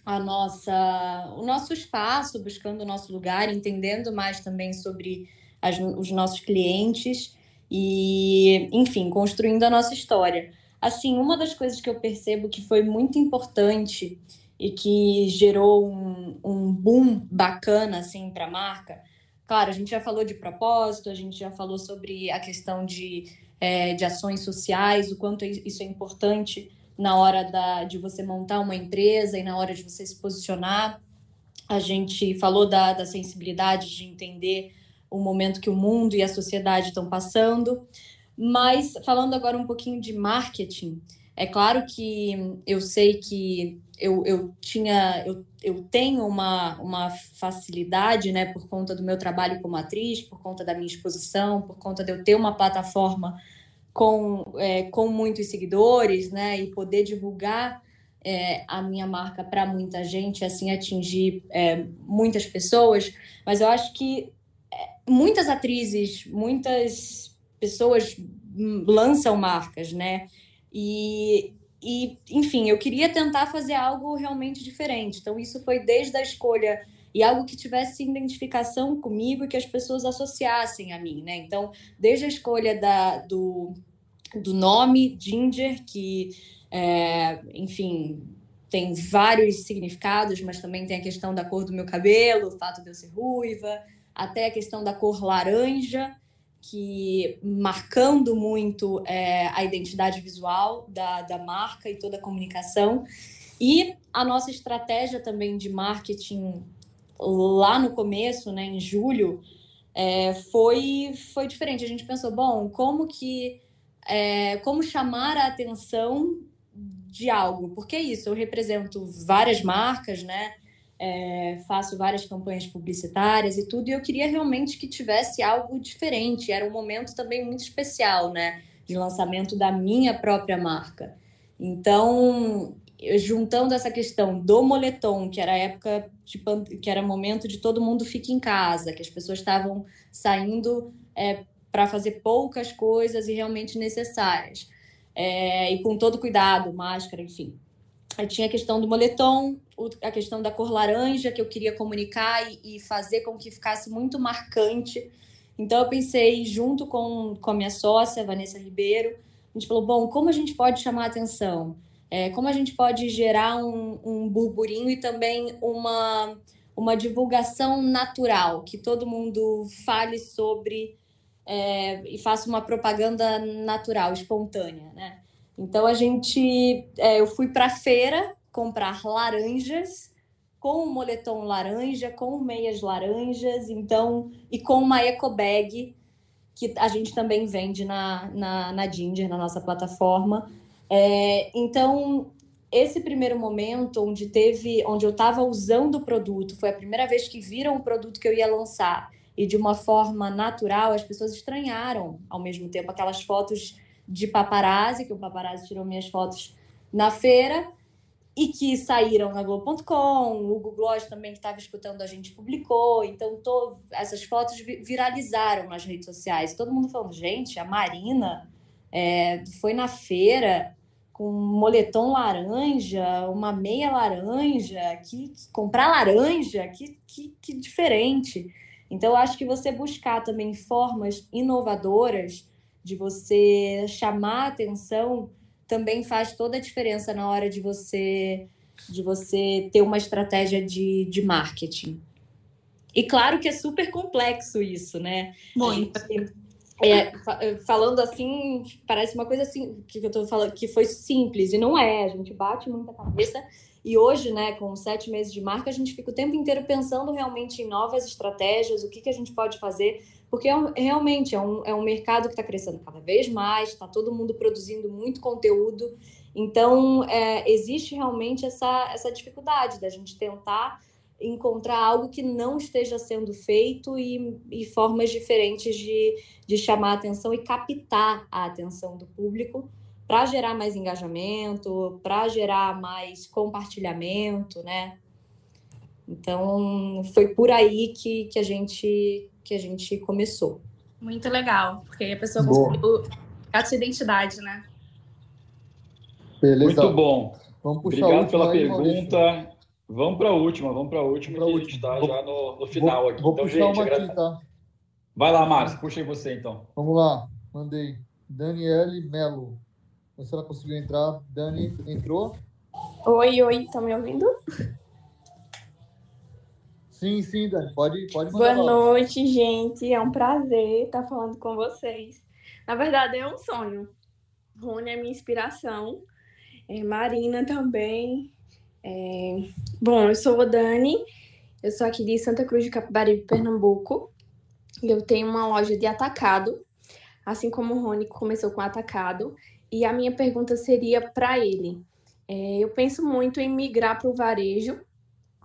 a nossa, o nosso espaço, buscando o nosso lugar, entendendo mais também sobre as, os nossos clientes e, enfim, construindo a nossa história. Assim, uma das coisas que eu percebo que foi muito importante e que gerou um, um boom bacana assim para a marca, claro, a gente já falou de propósito, a gente já falou sobre a questão de, é, de ações sociais, o quanto isso é importante na hora da, de você montar uma empresa e na hora de você se posicionar. A gente falou da, da sensibilidade de entender o momento que o mundo e a sociedade estão passando. Mas falando agora um pouquinho de marketing, é claro que eu sei que eu, eu tinha, eu, eu tenho uma, uma facilidade, né, por conta do meu trabalho como atriz, por conta da minha exposição, por conta de eu ter uma plataforma com, é, com muitos seguidores, né, e poder divulgar é, a minha marca para muita gente, assim atingir é, muitas pessoas. Mas eu acho que muitas atrizes, muitas pessoas lançam marcas, né? E, e, enfim, eu queria tentar fazer algo realmente diferente. Então, isso foi desde a escolha e algo que tivesse identificação comigo e que as pessoas associassem a mim, né? Então, desde a escolha da, do, do nome Ginger, que, é, enfim, tem vários significados, mas também tem a questão da cor do meu cabelo, o fato de eu ser ruiva, até a questão da cor laranja, que marcando muito é, a identidade visual da, da marca e toda a comunicação. E a nossa estratégia também de marketing lá no começo, né, em julho, é, foi, foi diferente. A gente pensou, bom, como que é, como chamar a atenção de algo? Porque é isso, eu represento várias marcas, né? É, faço várias campanhas publicitárias e tudo, e eu queria realmente que tivesse algo diferente. Era um momento também muito especial, né? De lançamento da minha própria marca. Então, juntando essa questão do moletom, que era época de, que era momento de todo mundo fica em casa, que as pessoas estavam saindo é, para fazer poucas coisas e realmente necessárias. É, e com todo cuidado, máscara, enfim. Aí tinha a questão do moletom, a questão da cor laranja, que eu queria comunicar e, e, fazer com que ficasse muito marcante. Então, eu pensei, junto com, com a minha sócia, Vanessa Ribeiro, a gente falou: bom, como a gente pode chamar a atenção? É, como a gente pode gerar um, um burburinho e também uma, uma divulgação natural, que todo mundo fale sobre é, e faça uma propaganda natural, espontânea, né? Então a gente, é, eu fui para a feira comprar laranjas com o moletom laranja, com meias laranjas, então, e com uma eco bag que a gente também vende na, na, na Ginger, na nossa plataforma. É, então, esse primeiro momento onde teve, onde eu estava usando o produto, foi a primeira vez que viram o produto que eu ia lançar e de uma forma natural, as pessoas estranharam ao mesmo tempo aquelas fotos de paparazzi, que o paparazzi tirou minhas fotos na feira e que saíram na Globo.com, o Google Gloss também que estava escutando a gente publicou, então tô, essas fotos viralizaram nas redes sociais, todo mundo falando, gente, a Marina é, foi na feira com um moletom laranja, uma meia laranja, que, que comprar laranja, que, que, que diferente. Então, acho que você buscar também formas inovadoras de você chamar a atenção também faz toda a diferença na hora de você de você ter uma estratégia de, de marketing. E claro que é super complexo isso, né? Muito. É, é, falando assim, parece uma coisa assim que eu tô falando que foi simples e não é. A gente bate muita cabeça e hoje, né, com sete meses de marca, a gente fica o tempo inteiro pensando realmente em novas estratégias, o que, que a gente pode fazer, porque é um, realmente é um, é um mercado que está crescendo cada vez mais, está todo mundo produzindo muito conteúdo. Então, é, existe realmente essa, essa dificuldade da gente tentar encontrar algo que não esteja sendo feito e, e formas diferentes de, de chamar a atenção e captar a atenção do público para gerar mais engajamento, para gerar mais compartilhamento, né? Então foi por aí que, que a gente que a gente começou. Muito legal, porque a pessoa conseguiu a sua identidade, né? Beleza. Muito bom. Vamos puxar Obrigado pela pergunta. Maurício. Vamos para a última, vamos para a última, que a gente está já no, no final vou, aqui. Vou então, puxar gente, uma aqui, tá? Vai lá, Márcio, puxa aí você então. Vamos lá, mandei. Daniele Melo. se ela conseguiu entrar. Dani, entrou? Oi, oi, estão me ouvindo? Sim, sim, Dani, pode, pode. Boa noite, gente. É um prazer estar falando com vocês. Na verdade, é um sonho. Rony é minha inspiração. É, Marina também. É... Bom, eu sou a Dani, eu sou aqui de Santa Cruz de Capibaribe, Pernambuco. Eu tenho uma loja de atacado, assim como o Rony começou com atacado. E a minha pergunta seria para ele. É, eu penso muito em migrar para o varejo.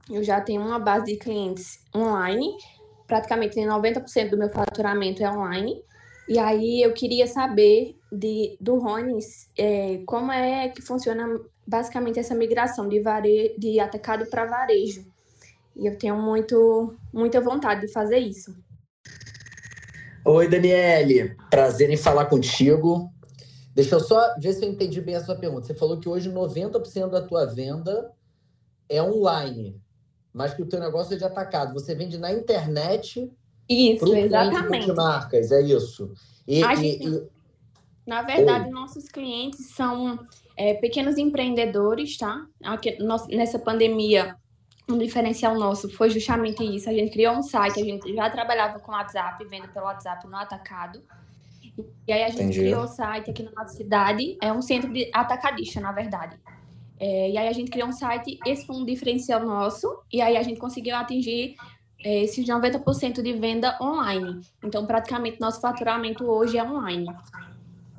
Eu já tenho uma base de clientes online, praticamente 90% do meu faturamento é online. E aí eu queria saber de, do Rony é, como é que funciona basicamente essa migração de, vare... de atacado para varejo. E eu tenho muito, muita vontade de fazer isso. Oi, Daniele. Prazer em falar contigo. Deixa eu só ver se eu entendi bem a sua pergunta. Você falou que hoje 90% da tua venda é online, mas que o teu negócio é de atacado. Você vende na internet isso, exatamente. marcas, é isso. E, e, gente, e... Na verdade, Oi. nossos clientes são é, pequenos empreendedores, tá? Aqui, nessa pandemia, um diferencial nosso foi justamente isso. A gente criou um site, a gente já trabalhava com WhatsApp, venda pelo WhatsApp no atacado. E aí a gente Entendi. criou o site aqui na nossa cidade, é um centro de atacadista, na verdade. É, e aí a gente criou um site, esse foi um diferencial nosso, e aí a gente conseguiu atingir é, esses 90% de venda online. Então, praticamente, nosso faturamento hoje é online.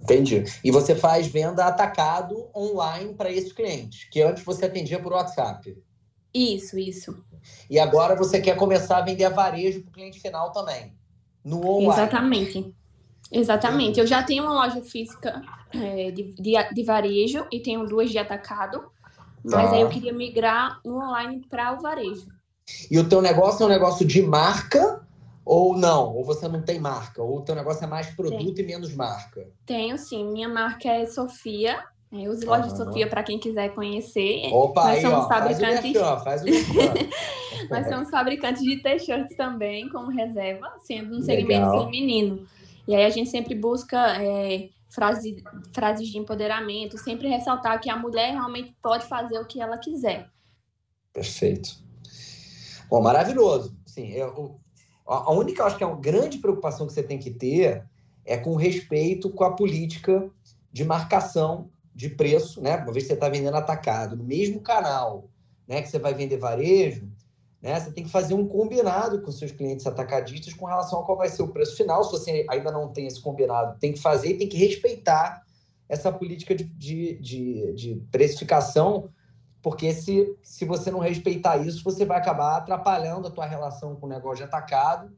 Entendi. E você faz venda atacado online para esses clientes, que antes você atendia por WhatsApp. Isso, isso. E agora você quer começar a vender a varejo para o cliente final também. No online. Exatamente. Exatamente. Eu já tenho uma loja física é, de, de, de, varejo e tenho duas de atacado. Mas tá. aí eu queria migrar no online para o varejo. E o teu negócio é um negócio de marca ou não? Ou você não tem marca? Ou o teu negócio é mais produto tem. e menos marca? Tenho sim. Minha marca é Sofia. Eu uso loja Sofia para quem quiser conhecer. Opa, Nós aí, somos ó, fabricantes. Faz o Nós somos fabricantes de t-shirts também, como reserva, sendo um segmento Legal. feminino. E aí a gente sempre busca é, frase, frases de empoderamento, sempre ressaltar que a mulher realmente pode fazer o que ela quiser. Perfeito. Bom, maravilhoso. Sim, eu, a única, acho que é uma grande preocupação que você tem que ter é com respeito com a política de marcação de preço, né? Uma vez que você está vendendo atacado no mesmo canal, né, que você vai vender varejo, né, você tem que fazer um combinado com seus clientes atacadistas com relação a qual vai ser o preço final. Se você ainda não tem esse combinado, tem que fazer e tem que respeitar essa política de, de, de, de precificação, porque se, se você não respeitar isso, você vai acabar atrapalhando a tua relação com o negócio de atacado,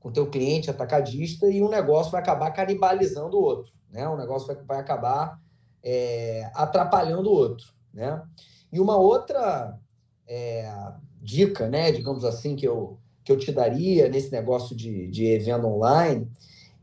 com o teu cliente atacadista, e um negócio vai acabar canibalizando o outro. Né? Um negócio vai, vai acabar é, atrapalhando o outro. Né? E uma outra é, dica, né, digamos assim, que eu, que eu te daria nesse negócio de, de evento online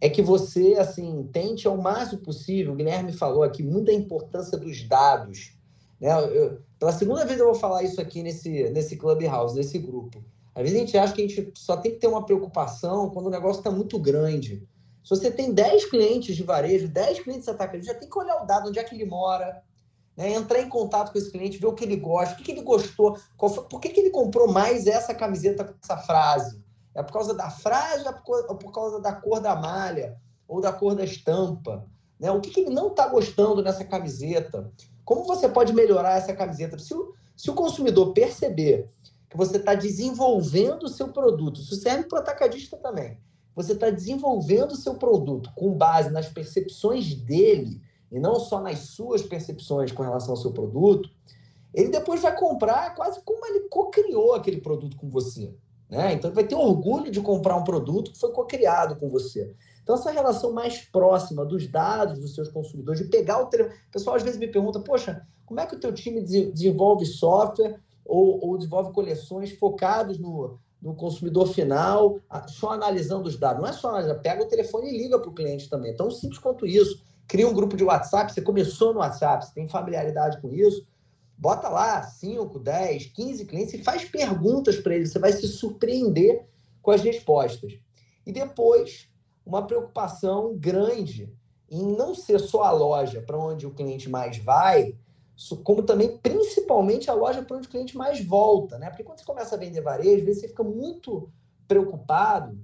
é que você, assim, tente ao máximo possível, o Guilherme falou aqui, muita importância dos dados. Né? Eu, pela segunda vez eu vou falar isso aqui nesse, nesse Clubhouse, nesse grupo. Às vezes a gente acha que a gente só tem que ter uma preocupação quando o negócio está muito grande. Se você tem 10 clientes de varejo, 10 clientes atacantes, já tem que olhar o dado, onde é que ele mora, né? entrar em contato com esse cliente, ver o que ele gosta, o que, que ele gostou, foi, por que, que ele comprou mais essa camiseta com essa frase. É por causa da frase ou por causa da cor da malha ou da cor da estampa? Né? O que, que ele não está gostando nessa camiseta? Como você pode melhorar essa camiseta? Se o, se o consumidor perceber que você está desenvolvendo o seu produto, isso serve para o atacadista também. Você está desenvolvendo o seu produto com base nas percepções dele, e não só nas suas percepções com relação ao seu produto, ele depois vai comprar quase como ele co-criou aquele produto com você. Né? Então, ele vai ter orgulho de comprar um produto que foi co-criado com você. Então, essa relação mais próxima dos dados dos seus consumidores, de pegar o telefone. O pessoal às vezes me pergunta, poxa, como é que o teu time desenvolve software ou, ou desenvolve coleções focados no, no consumidor final, só analisando os dados? Não é só analisar, pega o telefone e liga para o cliente também. Tão simples quanto isso cria um grupo de WhatsApp, você começou no WhatsApp, você tem familiaridade com isso, bota lá 5, 10, 15 clientes e faz perguntas para eles, você vai se surpreender com as respostas. E depois, uma preocupação grande em não ser só a loja para onde o cliente mais vai, como também, principalmente, a loja para onde o cliente mais volta, né? Porque quando você começa a vender varejo, às vezes você fica muito preocupado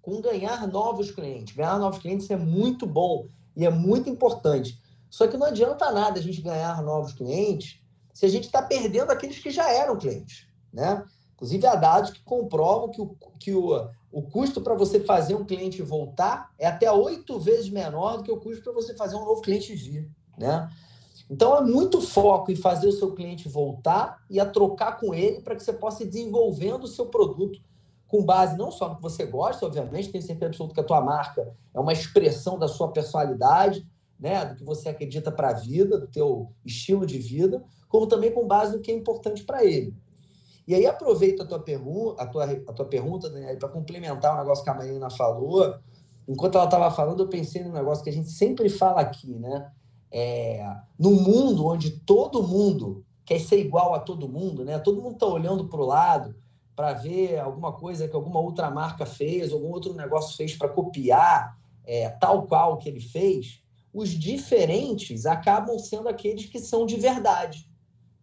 com ganhar novos clientes. Ganhar novos clientes é muito bom e é muito importante. Só que não adianta nada a gente ganhar novos clientes se a gente está perdendo aqueles que já eram clientes. Né? Inclusive, há dados que comprovam que o, que o, o custo para você fazer um cliente voltar é até oito vezes menor do que o custo para você fazer um novo cliente vir. Né? Então, é muito foco em fazer o seu cliente voltar e a trocar com ele para que você possa ir desenvolvendo o seu produto com base não só no que você gosta, obviamente, tenho certeza absoluta que a tua marca é uma expressão da sua personalidade, né, do que você acredita para a vida, do teu estilo de vida, como também com base no que é importante para ele. E aí aproveito a tua, pergu a tua, a tua pergunta, Daniel, para complementar o negócio que a Marina falou. Enquanto ela estava falando, eu pensei num negócio que a gente sempre fala aqui, né? É, no mundo onde todo mundo quer ser igual a todo mundo, né? Todo mundo está olhando para o lado, para ver alguma coisa que alguma outra marca fez, algum outro negócio fez para copiar é, tal qual que ele fez, os diferentes acabam sendo aqueles que são de verdade.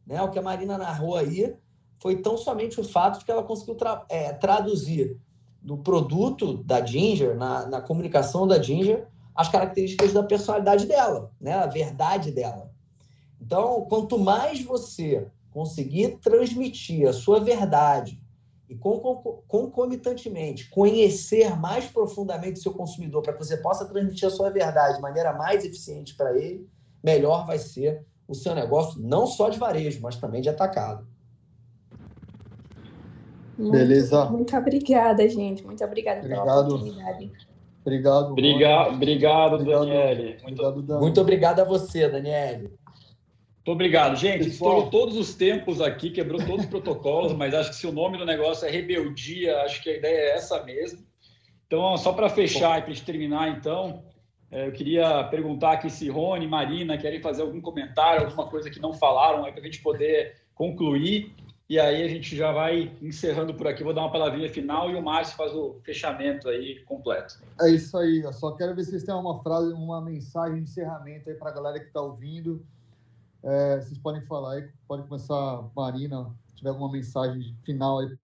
Né? O que a Marina narrou aí foi tão somente o fato de que ela conseguiu tra é, traduzir no produto da Ginger, na, na comunicação da Ginger, as características da personalidade dela, né? a verdade dela. Então, quanto mais você conseguir transmitir a sua verdade, e concomitantemente conhecer mais profundamente o seu consumidor para que você possa transmitir a sua verdade de maneira mais eficiente para ele, melhor vai ser o seu negócio, não só de varejo, mas também de atacado. Muito, Beleza. Muito obrigada, gente. Muito obrigada Obrigado. pela oportunidade. Obrigado. Obrigado, obrigado, Daniele. Muito, obrigado, Muito obrigado a você, Daniele. Muito obrigado. Gente, estourou todos os tempos aqui, quebrou todos os protocolos, mas acho que se o nome do negócio é rebeldia, acho que a ideia é essa mesmo. Então, só para fechar e para terminar, então, é, eu queria perguntar aqui se Rony, Marina querem fazer algum comentário, alguma coisa que não falaram, para a gente poder concluir. E aí a gente já vai encerrando por aqui. Vou dar uma palavrinha final e o Márcio faz o fechamento aí completo. É isso aí. Eu só quero ver se vocês têm uma frase, uma mensagem de encerramento aí para a galera que está ouvindo. É, vocês podem falar aí, pode começar, Marina, se tiver alguma mensagem final aí.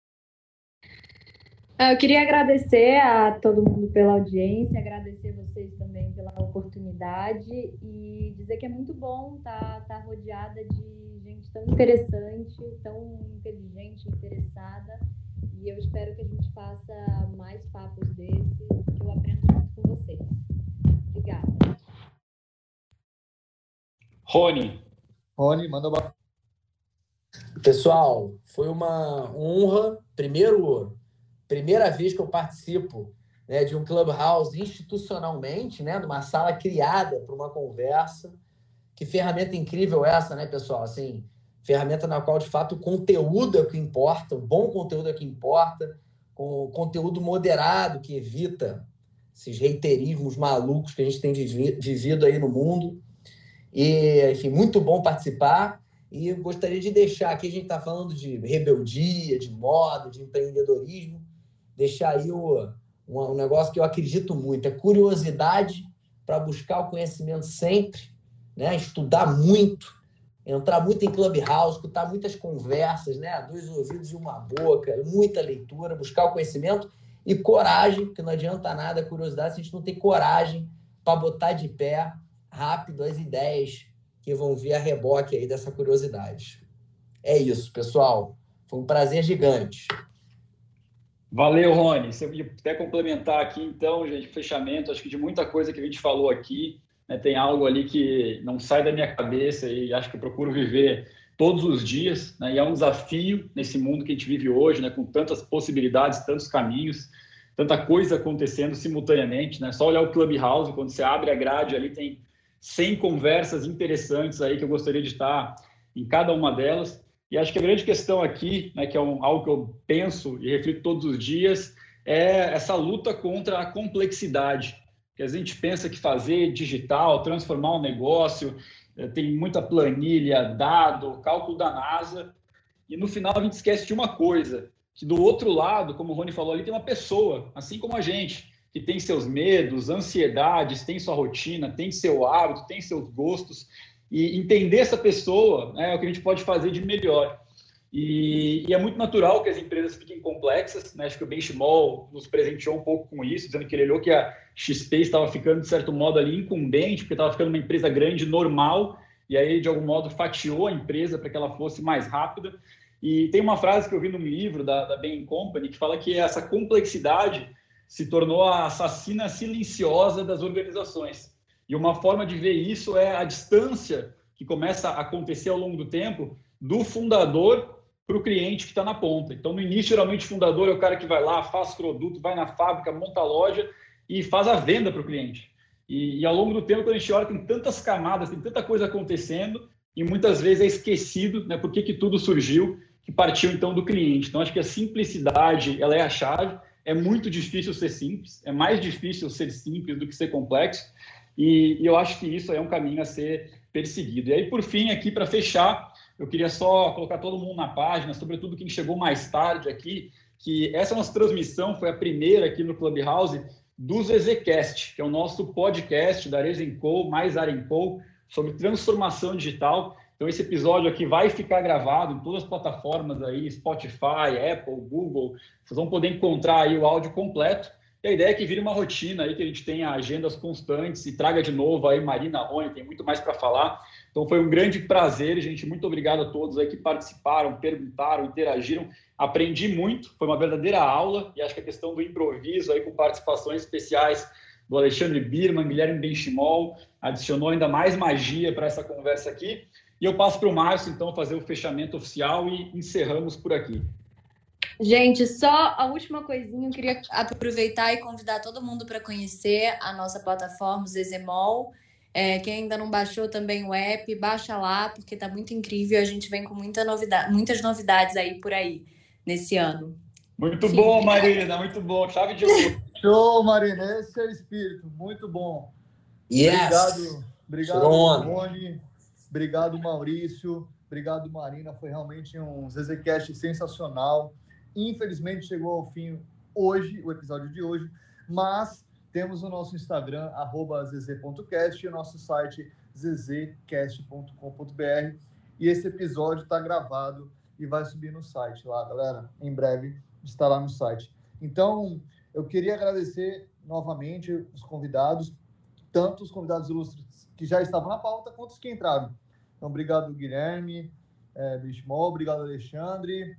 Eu queria agradecer a todo mundo pela audiência, agradecer vocês também pela oportunidade e dizer que é muito bom estar tá, tá rodeada de gente tão interessante, tão inteligente, interessada. E eu espero que a gente faça mais papos desses, que eu aprendo muito com vocês. Obrigada. Rony. Rony, manda uma... Pessoal, foi uma honra. Primeiro, primeira vez que eu participo né, de um clubhouse institucionalmente, né, numa sala criada para uma conversa. Que ferramenta incrível essa, né, pessoal? Assim, ferramenta na qual, de fato, o conteúdo é o que importa, o bom conteúdo é o que importa, com conteúdo moderado que evita esses reiterismos malucos que a gente tem vivido aí no mundo. E, enfim, muito bom participar. E eu gostaria de deixar aqui, a gente está falando de rebeldia, de moda, de empreendedorismo, deixar aí o, um, negócio que eu acredito muito, é curiosidade para buscar o conhecimento sempre, né? estudar muito, entrar muito em clubhouse, escutar muitas conversas, né? dois ouvidos e uma boca, muita leitura, buscar o conhecimento e coragem, porque não adianta nada curiosidade se a gente não tem coragem para botar de pé rápido as ideias que vão vir a reboque aí dessa curiosidade. É isso, pessoal. Foi um prazer gigante. Valeu, Rony. Se eu até complementar aqui, então, gente, fechamento, acho que de muita coisa que a gente falou aqui, né, tem algo ali que não sai da minha cabeça e acho que eu procuro viver todos os dias, né, e é um desafio nesse mundo que a gente vive hoje, né, com tantas possibilidades, tantos caminhos, tanta coisa acontecendo simultaneamente, né, só olhar o Clubhouse, quando você abre a grade ali tem 100 conversas interessantes aí que eu gostaria de estar em cada uma delas, e acho que a grande questão aqui, né, que é um, algo que eu penso e reflito todos os dias, é essa luta contra a complexidade. Que a gente pensa que fazer digital, transformar um negócio, eh, tem muita planilha, dado, cálculo da NASA, e no final a gente esquece de uma coisa, que do outro lado, como o Rony falou ali, tem uma pessoa, assim como a gente, que tem seus medos, ansiedades, tem sua rotina, tem seu hábito, tem seus gostos, e entender essa pessoa né, é o que a gente pode fazer de melhor. E, e, é muito natural que as empresas fiquem complexas. Né? Acho que o Benchmall nos presenteou um pouco com isso, dizendo que ele olhou que a XP estava ficando, de certo modo, ali incumbente, porque estava ficando uma empresa grande, normal, e aí, de algum modo, fatiou a empresa para que ela fosse mais rápida. E tem uma frase que eu vi num livro da, da Bain Company que fala que essa complexidade se tornou a assassina silenciosa das organizações. E uma forma de ver isso é a distância que começa a acontecer ao longo do tempo do fundador para o cliente que está na ponta. Então, no início, geralmente, o fundador é o cara que vai lá, faz produto, vai na fábrica, monta a loja e faz a venda para o cliente. E, e, ao longo do tempo, quando a gente olha, tem tantas camadas, tem tanta coisa acontecendo e muitas vezes é esquecido né, por que, que tudo surgiu, que partiu então do cliente. Então, acho que a simplicidade ela é a chave. É muito difícil ser simples, é mais difícil ser simples do que ser complexo. E, e eu acho que isso é um caminho a ser perseguido. E aí, por fim, aqui para fechar, eu queria só colocar todo mundo na página, sobretudo quem chegou mais tarde aqui, que essa nossa transmissão foi a primeira aqui no Clubhouse do ZZCast, que é o nosso podcast da Arezenco, mais Arenco, sobre transformação digital. Então, esse episódio aqui vai ficar gravado em todas as plataformas aí, Spotify, Apple, Google. Vocês vão poder encontrar aí o áudio completo. E a ideia é que vire uma rotina aí, que a gente tenha agendas constantes e traga de novo aí Marina Rony, tem muito mais para falar. Então foi um grande prazer, gente. Muito obrigado a todos aí que participaram, perguntaram, interagiram. Aprendi muito, foi uma verdadeira aula e acho que a questão do improviso aí com participações especiais do Alexandre Birman, Guilherme Benchimol, adicionou ainda mais magia para essa conversa aqui. E eu passo para o Márcio, então, fazer o fechamento oficial e encerramos por aqui. Gente, só a última coisinha, eu queria aproveitar e convidar todo mundo para conhecer a nossa plataforma Zezemol. É, quem ainda não baixou também o app, baixa lá, porque tá muito incrível. A gente vem com muita novidade, muitas novidades aí por aí nesse ano. Muito Sim. bom, Marina, muito bom. Chave de ouro. Show, Marina, esse é o espírito, muito bom. Yes. Obrigado, obrigado, Rony. Obrigado, Maurício. Obrigado, Marina. Foi realmente um ZZCast sensacional. Infelizmente chegou ao fim hoje, o episódio de hoje, mas temos o nosso Instagram, zz.cast, e o nosso site zzcast.com.br. E esse episódio está gravado e vai subir no site lá, galera. Em breve estará no site. Então, eu queria agradecer novamente os convidados, tanto os convidados ilustres que já estavam na pauta, quanto os que entraram. Então, obrigado, Guilherme, é, Bismol, obrigado, Alexandre.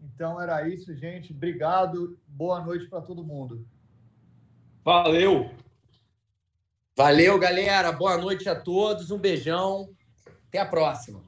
Então era isso, gente. Obrigado. Boa noite para todo mundo. Valeu! Valeu, galera. Boa noite a todos. Um beijão. Até a próxima.